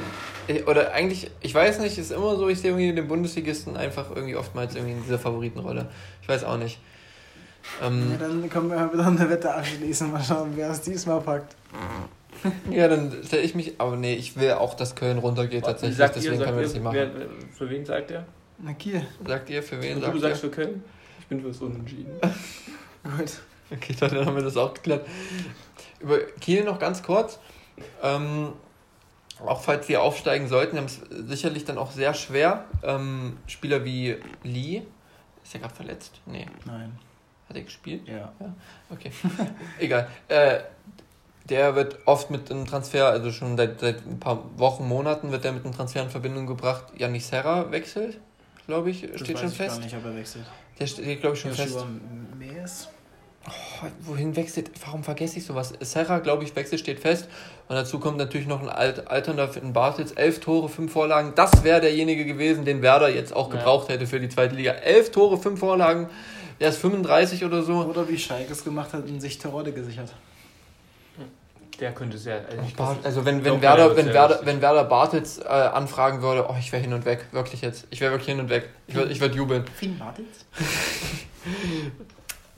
Äh, oder eigentlich, ich weiß nicht, ist immer so, ich sehe irgendwie den Bundesligisten einfach irgendwie oftmals irgendwie in dieser Favoritenrolle. Ich weiß auch nicht. Ähm, ja, dann können wir wieder eine Wette abschließen, mal schauen, wer es diesmal packt. ja, dann stelle ich mich, aber nee, ich will auch, dass Köln runtergeht tatsächlich, sagt deswegen ihr, können wir das nicht machen. Wer, für wen sagt er? Na, Kiel. Sagt ihr, für wen Und sagt du sagst ihr? für Köln? Ich bin fürs Unentschieden. Gut. Okay, dann haben wir das auch geklärt. Über Kiel noch ganz kurz. Ähm, auch falls wir aufsteigen sollten, haben es sicherlich dann auch sehr schwer. Ähm, Spieler wie Lee, ist er gerade verletzt? Nee. Nein. Hat er gespielt? Ja. ja? Okay. Egal. Äh, der wird oft mit einem Transfer, also schon seit, seit ein paar Wochen, Monaten, wird er mit einem Transfer in Verbindung gebracht. Janik Serra wechselt, glaube ich, steht das schon fest. Ich gar nicht, ob er wechselt. Der steht, glaube ich, schon Joshua fest. Mees? Oh, wohin wechselt? Warum vergesse ich sowas? Serra, glaube ich, Wechsel steht fest. Und dazu kommt natürlich noch ein Alt alternder in Bartels. Elf Tore, fünf Vorlagen. Das wäre derjenige gewesen, den Werder jetzt auch gebraucht hätte für die zweite Liga. Elf Tore, fünf Vorlagen. Der ist 35 oder so. Oder wie Schalke es gemacht hat und sich Terodde gesichert. Der könnte sehr. Also, also wenn, wenn, Werder, wenn, Werder, wenn Werder Bartels äh, anfragen würde, oh, ich wäre hin und weg. Wirklich jetzt. Ich wäre wirklich hin und weg. Ich würde ich würd jubeln. Finn Bartels?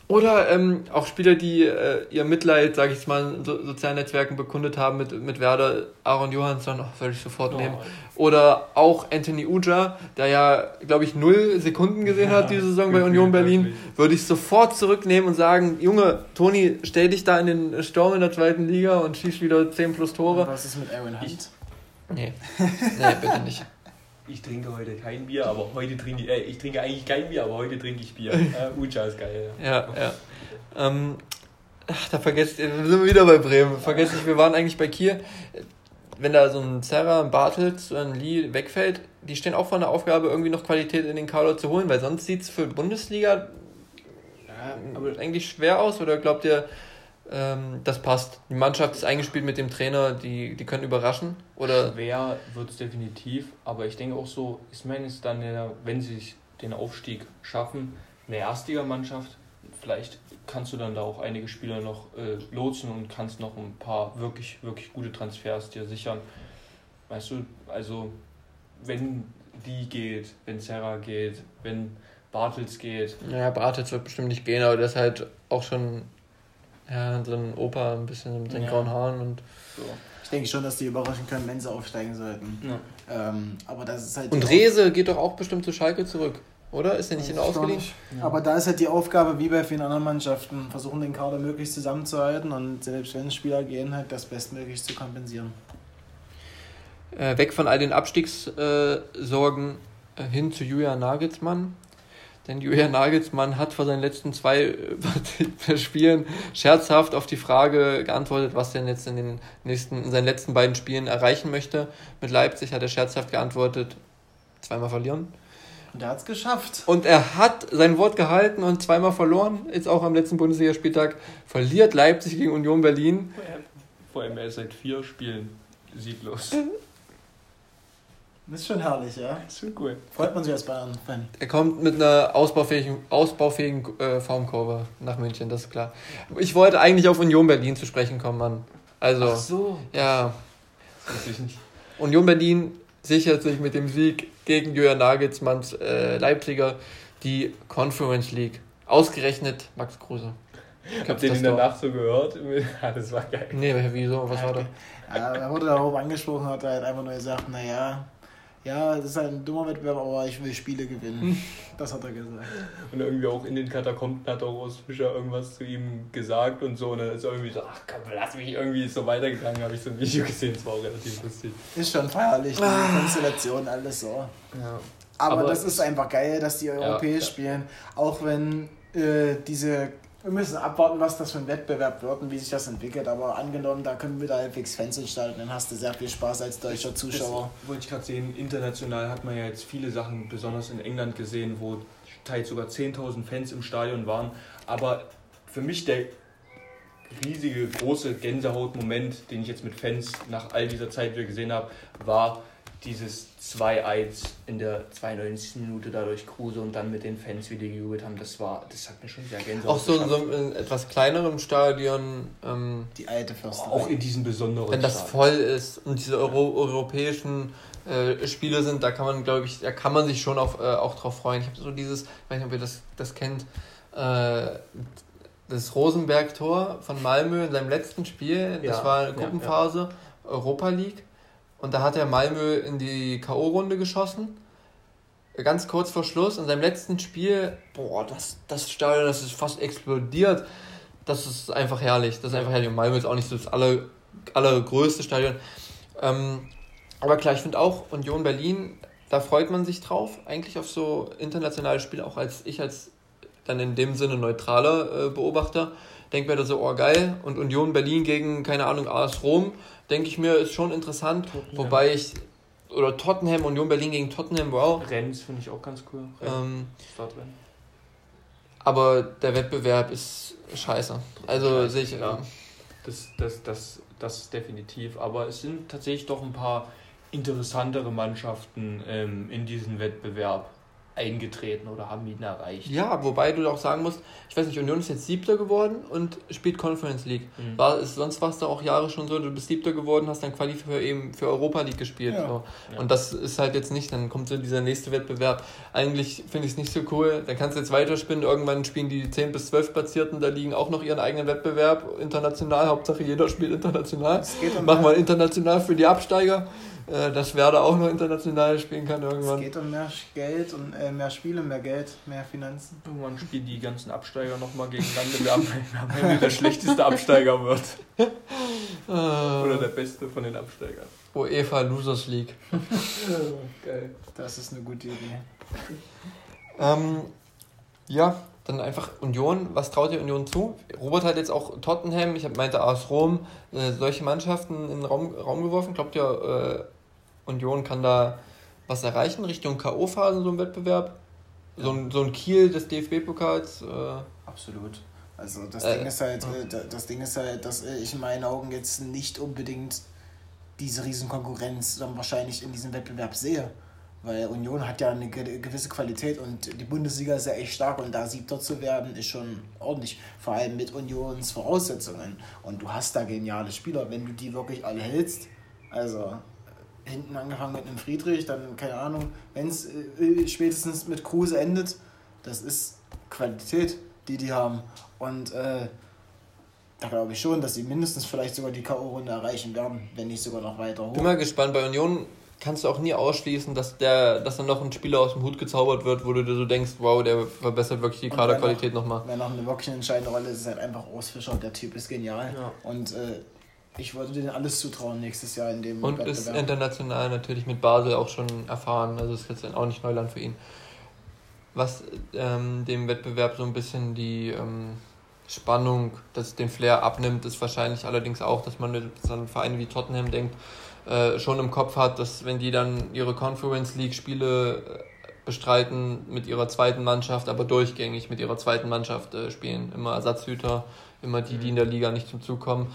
Oder ähm, auch Spieler, die äh, ihr Mitleid, sage ich mal, in so sozialen Netzwerken bekundet haben mit, mit Werder, Aaron Johansson, oh, würde ich sofort oh. nehmen. Oder auch Anthony Uja, der ja, glaube ich, null Sekunden gesehen ja, hat diese Saison bei Union Berlin, würde ich sofort zurücknehmen und sagen, Junge, Toni, stell dich da in den Sturm in der zweiten Liga und schieß wieder 10 plus Tore. Und was ist mit Aaron Hunt? Nee, nee, bitte nicht ich trinke heute kein Bier, aber heute trinke ich, äh, ich trinke eigentlich kein Bier, aber heute trinke ich Bier. Äh, Ucha ist geil. Ja, ja. ja. Ähm, ach, da vergesst ihr, sind wir wieder bei Bremen. Vergesst ich, wir waren eigentlich bei Kiel. Wenn da so ein Serra, ein Bartels oder ein Lee wegfällt, die stehen auch vor der Aufgabe, irgendwie noch Qualität in den Kader zu holen, weil sonst sieht es für Bundesliga ja, eigentlich schwer aus. Oder glaubt ihr, das passt. Die Mannschaft ist eingespielt mit dem Trainer, die, die können überraschen. Oder? Schwer wird es definitiv, aber ich denke auch so, ich meine es dann, wenn sie den Aufstieg schaffen, eine Erstligamannschaft. Vielleicht kannst du dann da auch einige Spieler noch äh, lotsen und kannst noch ein paar wirklich, wirklich gute Transfers dir sichern. Weißt du, also wenn die geht, wenn Serra geht, wenn Bartels geht. Ja, Bartels wird bestimmt nicht gehen, aber der ist halt auch schon ja, so ein Opa, ein bisschen mit den ja. grauen Haaren und so. Ich denke schon, dass die überraschen können, wenn sie aufsteigen sollten. Ja. Ähm, aber das ist halt und Rese geht doch auch bestimmt zu Schalke zurück, oder? Ist der nicht in der ausgeliehen? Ja. Aber da ist halt die Aufgabe, wie bei vielen anderen Mannschaften, versuchen den Kader möglichst zusammenzuhalten und selbst wenn Spieler gehen, halt das bestmöglich zu kompensieren. Äh, weg von all den Abstiegssorgen äh, hin zu Julian Nagelsmann. Denn Julian Nagelsmann hat vor seinen letzten zwei äh, Spielen scherzhaft auf die Frage geantwortet, was er denn jetzt in den nächsten, in seinen letzten beiden Spielen erreichen möchte. Mit Leipzig hat er scherzhaft geantwortet, zweimal verlieren. Und er hat es geschafft. Und er hat sein Wort gehalten und zweimal verloren. Jetzt auch am letzten Bundesligaspieltag verliert Leipzig gegen Union Berlin. Vor allem er ist seit vier Spielen sieglos. Das ist schon herrlich, ja. Das ist schon cool. Freut man sich als Bayern-Fan. Er kommt mit einer ausbaufähigen, ausbaufähigen äh, Formkurve nach München, das ist klar. Ich wollte eigentlich auf Union Berlin zu sprechen kommen, Mann. Also, Ach so. Ja. Das weiß ich nicht. Union Berlin sichert sich mit dem Sieg gegen Jürgen Nagelsmanns äh, Leipziger die Conference League. Ausgerechnet Max Kruse. Habt ihr den danach so gehört? das war geil. Nee, wieso? Was war da? Ja, er wurde darauf angesprochen, hat er halt einfach nur gesagt, naja, ja, das ist ein dummer Wettbewerb, aber ich will Spiele gewinnen. Das hat er gesagt. Und irgendwie auch in den Katakomben hat auch Urs Fischer irgendwas zu ihm gesagt und so. Und dann ist er irgendwie so, ach komm, lass mich irgendwie so weitergegangen, habe ich so ein Video gesehen, das war auch relativ lustig. Ist schon feierlich, die ah. Konstellation, alles so. Ja. Aber, aber das ist einfach geil, dass die europäisch ja, ja. spielen, auch wenn äh, diese wir müssen abwarten, was das für ein Wettbewerb wird und wie sich das entwickelt. Aber angenommen, da können wir da halbwegs Fans installieren, dann hast du sehr viel Spaß als deutscher Zuschauer. Das wollte ich gerade sehen. International hat man ja jetzt viele Sachen, besonders in England gesehen, wo teils sogar 10.000 Fans im Stadion waren. Aber für mich der riesige, große Gänsehautmoment, den ich jetzt mit Fans nach all dieser Zeit wieder gesehen habe, war dieses 2-1 in der 92. Minute dadurch Kruse und dann mit den Fans, wie die gejubelt haben, das war, das hat mir schon sehr Gänsehaut Auch so in so einem etwas kleineren Stadion. Ähm, die alte Fürsterei. Auch in diesem besonderen Wenn das Stadion. voll ist und diese Euro europäischen äh, Spiele sind, da kann man, glaube ich, da kann man sich schon auf, äh, auch drauf freuen. Ich habe so dieses, ich weiß nicht, ob ihr das, das kennt, äh, das Rosenberg-Tor von Malmö in seinem letzten Spiel, das ja, war Gruppenphase, ja, ja. Europa League und da hat er Malmö in die K.O.-Runde geschossen. Ganz kurz vor Schluss, in seinem letzten Spiel, boah, das, das Stadion, das ist fast explodiert. Das ist einfach herrlich. Das ist einfach herrlich. Und Malmö ist auch nicht so das aller, allergrößte Stadion. Ähm, aber klar, ich finde auch Union Berlin, da freut man sich drauf, eigentlich auf so internationale Spiele, auch als ich als dann in dem Sinne neutraler äh, Beobachter, denke mir da so, oh geil, und Union Berlin gegen, keine Ahnung, AS Rom, denke ich mir, ist schon interessant. Tottenham. Wobei ich, oder Tottenham, Union Berlin gegen Tottenham, wow. Rennes finde ich auch ganz cool. Ähm, aber der Wettbewerb ist scheiße. Also sehe ich. Ja. Das, das, das, das definitiv. Aber es sind tatsächlich doch ein paar interessantere Mannschaften ähm, in diesem Wettbewerb eingetreten oder haben ihn erreicht. Ja, wobei du auch sagen musst, ich weiß nicht, Union ist jetzt Siebter geworden und spielt Conference League. Mhm. War, ist, sonst war es da auch Jahre schon so, du bist Siebter geworden, hast dann Quali für, eben für Europa League gespielt. Ja. So. Ja. Und das ist halt jetzt nicht, dann kommt so dieser nächste Wettbewerb. Eigentlich finde ich es nicht so cool. Dann kannst du jetzt weiterspinnen, irgendwann spielen die 10 bis 12 Platzierten, da liegen auch noch ihren eigenen Wettbewerb, international, Hauptsache jeder spielt international. Machen wir international für die Absteiger. Äh, dass Werder auch noch international spielen kann irgendwann. Es geht um mehr Geld und äh, mehr Spiele, mehr Geld, mehr Finanzen. Irgendwann spielen die ganzen Absteiger nochmal gegeneinander. Wir haben, wir haben Ende der schlechteste Absteiger wird. Äh. Oder der beste von den Absteigern. UEFA Losers League. Geil. Das ist eine gute Idee. Ähm, ja, dann einfach Union. Was traut ihr Union zu? Robert hat jetzt auch Tottenham, ich meinte AS Rom, äh, solche Mannschaften in den Raum, Raum geworfen. Glaubt ihr, äh, Union kann da was erreichen Richtung K.O.-Phase, so ein Wettbewerb? So ein, so ein Kiel des DFB-Pokals? Äh, Absolut. Also das Ding ist halt, das Ding ist halt, dass ich in meinen Augen jetzt nicht unbedingt diese Riesenkonkurrenz dann wahrscheinlich in diesem Wettbewerb sehe Weil Union hat ja eine gewisse Qualität und die Bundesliga ist ja echt stark und da Siebter zu werden ist schon ordentlich. Vor allem mit Unions Voraussetzungen. Und du hast da geniale Spieler, wenn du die wirklich alle hältst. Also hinten angefangen mit einem Friedrich, dann keine Ahnung, wenn es äh, spätestens mit Kruse endet, das ist Qualität, die die haben. Und äh, da glaube ich schon, dass sie mindestens vielleicht sogar die K.O.-Runde erreichen werden, wenn nicht sogar noch weiter hoch. Bin mal gespannt, bei Union kannst du auch nie ausschließen, dass der, dass dann noch ein Spieler aus dem Hut gezaubert wird, wo du dir so denkst, wow, der verbessert wirklich die Kaderqualität nochmal. Wenn noch eine wirklich entscheidende Rolle ist, ist halt einfach Ausfischer, der Typ ist genial. Ja. Und äh, ich würde denen alles zutrauen nächstes Jahr in dem Und Wettbewerb. ist international natürlich mit Basel auch schon erfahren, also ist jetzt auch nicht Neuland für ihn. Was ähm, dem Wettbewerb so ein bisschen die ähm, Spannung, dass den Flair abnimmt, ist wahrscheinlich allerdings auch, dass man mit so einem Verein wie Tottenham denkt, äh, schon im Kopf hat, dass wenn die dann ihre Conference League Spiele äh, bestreiten mit ihrer zweiten Mannschaft, aber durchgängig mit ihrer zweiten Mannschaft äh, spielen, immer Ersatzhüter, immer die, die in der Liga nicht zum Zug kommen.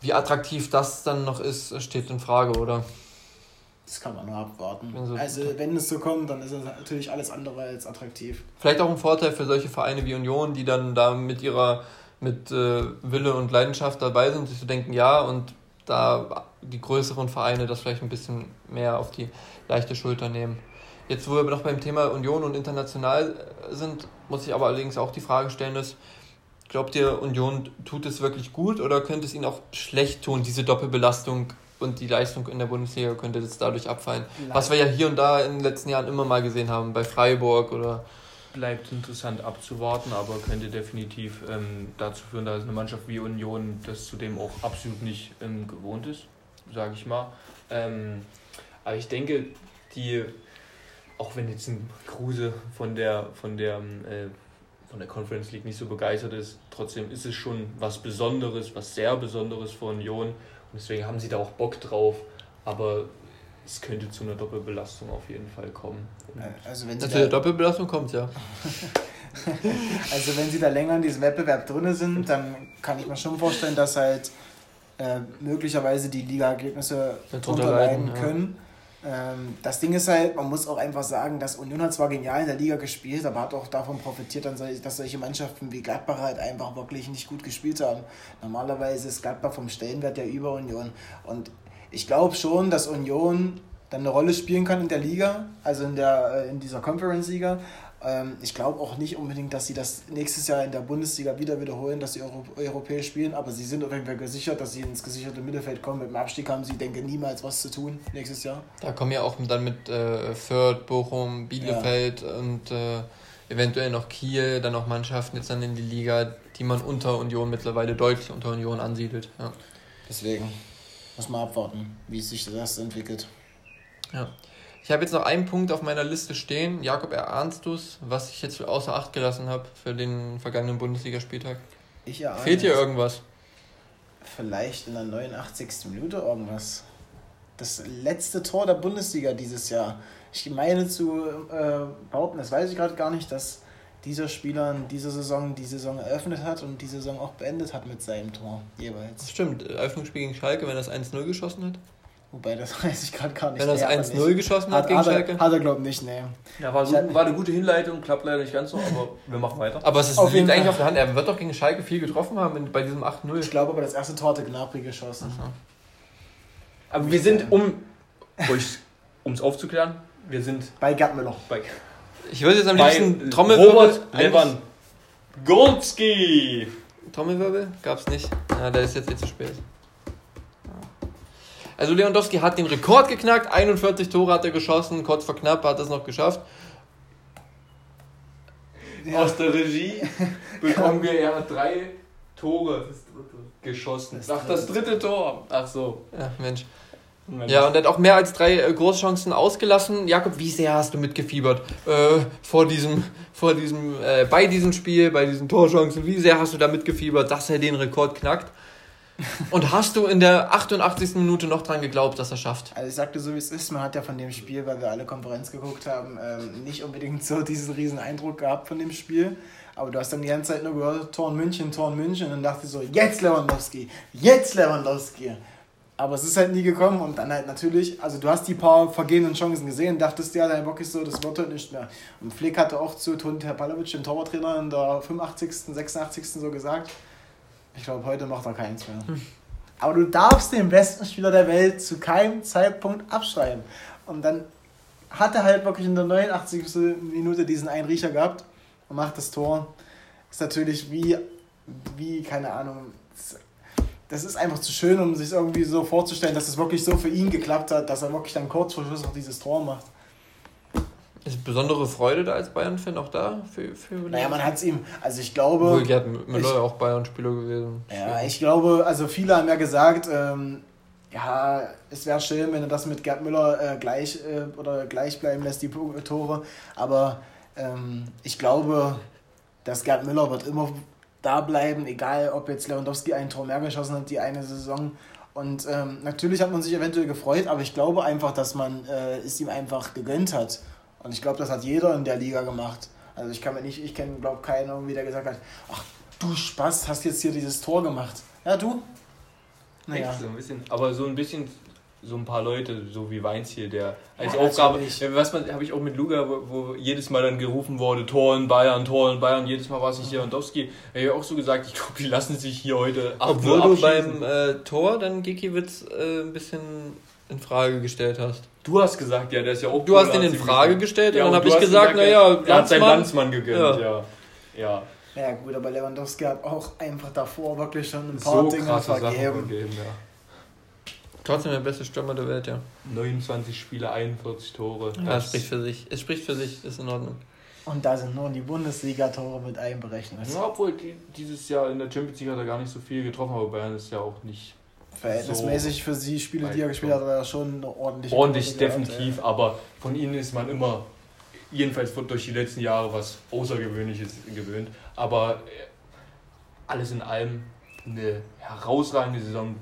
Wie attraktiv das dann noch ist, steht in Frage, oder? Das kann man nur abwarten. Also, also wenn es so kommt, dann ist es natürlich alles andere als attraktiv. Vielleicht auch ein Vorteil für solche Vereine wie Union, die dann da mit ihrer mit äh, Wille und Leidenschaft dabei sind, sich zu denken, ja, und da die größeren Vereine das vielleicht ein bisschen mehr auf die leichte Schulter nehmen. Jetzt, wo wir noch beim Thema Union und international sind, muss ich aber allerdings auch die Frage stellen, ist, glaubt ihr, Union tut es wirklich gut oder könnte es ihnen auch schlecht tun, diese Doppelbelastung und die Leistung in der Bundesliga könnte das dadurch abfallen? Leider. Was wir ja hier und da in den letzten Jahren immer mal gesehen haben, bei Freiburg oder bleibt interessant abzuwarten, aber könnte definitiv ähm, dazu führen, dass eine Mannschaft wie Union das zudem auch absolut nicht ähm, gewohnt ist, sage ich mal. Ähm, aber ich denke, die, auch wenn jetzt ein Kruse von der, von der, ähm, äh, von der Conference League nicht so begeistert ist, trotzdem ist es schon was Besonderes, was sehr Besonderes für Union. Und deswegen haben sie da auch Bock drauf. Aber es könnte zu einer Doppelbelastung auf jeden Fall kommen. Also wenn sie zu der Doppelbelastung kommt, ja. also wenn sie da länger in diesem Wettbewerb drin sind, dann kann ich mir schon vorstellen, dass halt äh, möglicherweise die Liga-Ergebnisse drunter leiden können. Ja. Ähm, das Ding ist halt, man muss auch einfach sagen, dass Union hat zwar genial in der Liga gespielt, aber hat auch davon profitiert, dass solche Mannschaften wie Gladbach halt einfach wirklich nicht gut gespielt haben. Normalerweise ist Gladbach vom Stellenwert ja über Union. Und ich glaube schon, dass Union dann eine Rolle spielen kann in der Liga, also in, der, äh, in dieser Conference-Liga. Ähm, ich glaube auch nicht unbedingt, dass sie das nächstes Jahr in der Bundesliga wieder wiederholen, dass sie Euro europäisch spielen, aber sie sind auf jeden Fall gesichert, dass sie ins gesicherte Mittelfeld kommen. Mit dem Abstieg haben sie, denke ich, niemals was zu tun nächstes Jahr. Da kommen ja auch dann mit äh, Fürth, Bochum, Bielefeld ja. und äh, eventuell noch Kiel, dann noch Mannschaften jetzt dann in die Liga, die man unter Union mittlerweile deutlich unter Union ansiedelt. Ja. Deswegen. Muss mal abwarten, wie sich das entwickelt. Ja. Ich habe jetzt noch einen Punkt auf meiner Liste stehen. Jakob, erahnst du es, was ich jetzt außer Acht gelassen habe für den vergangenen Bundesligaspieltag? Ich erahne Fehlt dir irgendwas? Vielleicht in der 89. Minute irgendwas. Das letzte Tor der Bundesliga dieses Jahr. Ich meine zu äh, behaupten, das weiß ich gerade gar nicht, dass dieser Spieler in dieser Saison die Saison eröffnet hat und die Saison auch beendet hat mit seinem Tor jeweils. Stimmt, Eröffnungsspiel gegen Schalke, wenn er das 1-0 geschossen hat. Wobei, das weiß ich gerade gar nicht. Wenn er das 1-0 geschossen hat, hat gegen hat er, Schalke? Hat er, glaube ich, nicht, nee. Ja, war, so, war eine gute Hinleitung, klappt leider nicht ganz so, aber wir machen weiter. Aber es ist, auf liegt eigentlich auf der Hand, er wird doch gegen Schalke viel getroffen haben bei diesem 8-0. Ich glaube aber, das erste Tor hatte Gnabry geschossen. Aha. Aber wir sind, um es aufzuklären, wir sind... Bei Gerd Müller. Bei, ich würde jetzt am liebsten Trommelwirbel... Robert Levan Gonski. Trommelwirbel? Gab's nicht. Ja, der ist jetzt eh zu spät. Also Lewandowski hat den Rekord geknackt, 41 Tore hat er geschossen, kurz vor knapp hat er es noch geschafft. Ja. Aus der Regie bekommen wir, er hat drei Tore geschossen. Das Ach, das dritte Tor. Ach so. Ja, Mensch. Ja, und er hat auch mehr als drei äh, Großchancen ausgelassen. Jakob, wie sehr hast du mitgefiebert äh, vor diesem, vor diesem, äh, bei diesem Spiel, bei diesen Torchancen? Wie sehr hast du da mitgefiebert, dass er den Rekord knackt? Und hast du in der 88. Minute noch dran geglaubt, dass er schafft? Also ich sagte so wie es ist, man hat ja von dem Spiel, weil wir alle Konferenz geguckt haben, ähm, nicht unbedingt so diesen riesen Eindruck gehabt von dem Spiel. Aber du hast dann die ganze Zeit nur gehört, Tor München, Tor München. Und dann dachte ich so, jetzt Lewandowski, jetzt Lewandowski. Aber es ist halt nie gekommen und dann halt natürlich, also du hast die paar vergehenden Chancen gesehen, dachtest ja dann wirklich so, das wird halt nicht mehr. Und Flick hatte auch zu Toni Palovic, dem Torwarttrainer, in der 85., 86. so gesagt, ich glaube, heute macht er keins mehr. Hm. Aber du darfst den besten Spieler der Welt zu keinem Zeitpunkt abschreiben. Und dann hat er halt wirklich in der 89. Minute diesen einen Riecher gehabt und macht das Tor. Ist natürlich wie, wie keine Ahnung, das ist einfach zu schön, um sich irgendwie so vorzustellen, dass es wirklich so für ihn geklappt hat, dass er wirklich dann kurz vor Schluss noch dieses Tor macht. Ist besondere Freude da als Bayern-Fan auch da? Für, für naja, man hat es ihm, also ich glaube... Wohl, Gerd Müller auch Bayern-Spieler gewesen. Ja, ich glaube, also viele haben ja gesagt, ähm, ja, es wäre schön, wenn er das mit Gerd Müller äh, gleich äh, oder gleich bleiben lässt, die Tore. Aber ähm, ich glaube, dass Gerd Müller wird immer da bleiben, egal ob jetzt Lewandowski ein Tor mehr geschossen hat, die eine Saison. Und ähm, natürlich hat man sich eventuell gefreut, aber ich glaube einfach, dass man äh, es ihm einfach gegönnt hat. Und ich glaube, das hat jeder in der Liga gemacht. Also ich kann mir nicht, ich kenne glaube keinen irgendwie, der gesagt hat, ach du Spaß, hast jetzt hier dieses Tor gemacht. Ja, du? Naja. So ein bisschen, aber so ein bisschen so ein paar Leute, so wie Weinziel, der als ja, Aufgabe, was man, habe ich auch mit Luga, wo, wo, jedes Mal dann gerufen wurde, Tor in Bayern, Tor in Bayern, jedes Mal war es nicht Lewandowski, habe ich auch so gesagt, ich glaube, die lassen sich hier heute Obwohl du beim äh, Tor dann Gikiewicz äh, ein bisschen in Frage gestellt hast. Du hast gesagt, ja, der ist ja auch Du hast ihn in Frage gestellt ja, und dann habe ich gesagt, naja, er hat seinen Landsmann gegönnt, ja. ja. ja. Ja gut, aber Lewandowski hat auch einfach davor wirklich schon ein paar so Dinge vergeben. vergeben ja. Trotzdem der beste Stürmer der Welt, ja. 29 Spiele, 41 Tore. Ja, das spricht für sich. Es spricht für sich, ist in Ordnung. Und da sind nur die Bundesliga-Tore mit einberechnet. Ja, obwohl die, dieses Jahr in der Champions League hat er gar nicht so viel getroffen, aber Bayern ist ja auch nicht. Verhältnismäßig so für sie Spiele, die er gespielt hat, war er schon ordentlich. Ordentlich, definitiv, gehabt, aber von ihnen ist man immer, jedenfalls durch die letzten Jahre, was Außergewöhnliches gewöhnt. Aber alles in allem eine herausragende Saison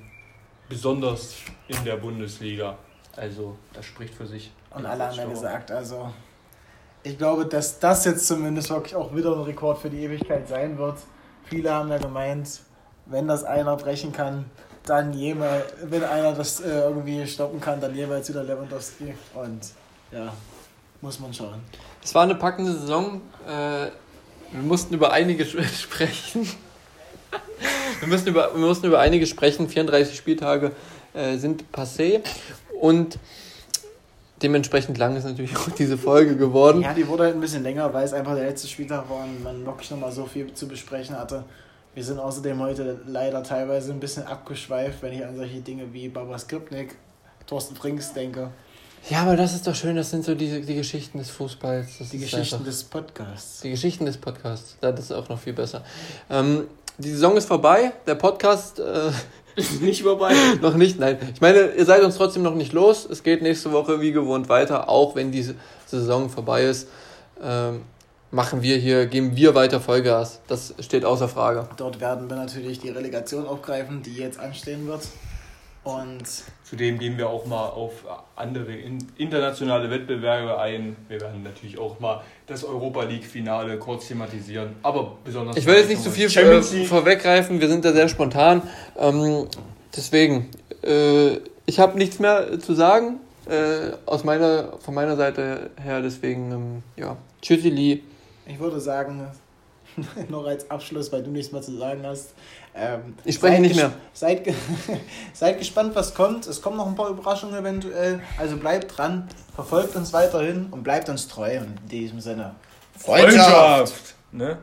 besonders in der Bundesliga. Also das spricht für sich. Und alle haben ja gesagt, also ich glaube, dass das jetzt zumindest wirklich auch wieder ein Rekord für die Ewigkeit sein wird. Viele haben ja gemeint, wenn das einer brechen kann, dann jemals, wenn einer das äh, irgendwie stoppen kann, dann jeweils wieder Lewandowski. Und ja, muss man schauen. Es war eine packende Saison. Äh, wir mussten über einige sprechen wir, müssen über, wir mussten über einige sprechen. 34 Spieltage äh, sind passé. Und dementsprechend lang ist natürlich auch diese Folge geworden. Ja, die wurde halt ein bisschen länger, weil es einfach der letzte Spieltag war und man wirklich nochmal so viel zu besprechen hatte. Wir sind außerdem heute leider teilweise ein bisschen abgeschweift, wenn ich an solche Dinge wie Baba Skripnik, Thorsten Frings denke. Ja, aber das ist doch schön, das sind so die, die Geschichten des Fußballs. Das die Geschichten einfach, des Podcasts. Die Geschichten des Podcasts, das ist auch noch viel besser. Ähm, die Saison ist vorbei, der Podcast äh, ist nicht vorbei. noch nicht, nein. Ich meine, ihr seid uns trotzdem noch nicht los. Es geht nächste Woche wie gewohnt weiter, auch wenn diese Saison vorbei ist. Ähm, machen wir hier, geben wir weiter Vollgas. Das steht außer Frage. Dort werden wir natürlich die Relegation aufgreifen, die jetzt anstehen wird. Und zudem gehen wir auch mal auf andere internationale Wettbewerbe ein. Wir werden natürlich auch mal das Europa League-Finale kurz thematisieren, aber besonders. Ich will jetzt nicht zu so viel äh, vorweggreifen, wir sind da sehr spontan. Ähm, deswegen, äh, ich habe nichts mehr zu sagen. Äh, aus meiner, von meiner Seite her, deswegen, ähm, ja, tschüssi, Lee. Ich würde sagen, noch als Abschluss, weil du nichts mehr zu sagen hast. Ähm, ich spreche nicht mehr. Seid, seid gespannt, was kommt. Es kommen noch ein paar Überraschungen eventuell. Also bleibt dran, verfolgt uns weiterhin und bleibt uns treu. Und in diesem Sinne, Freundschaft! Freundschaft. Ne?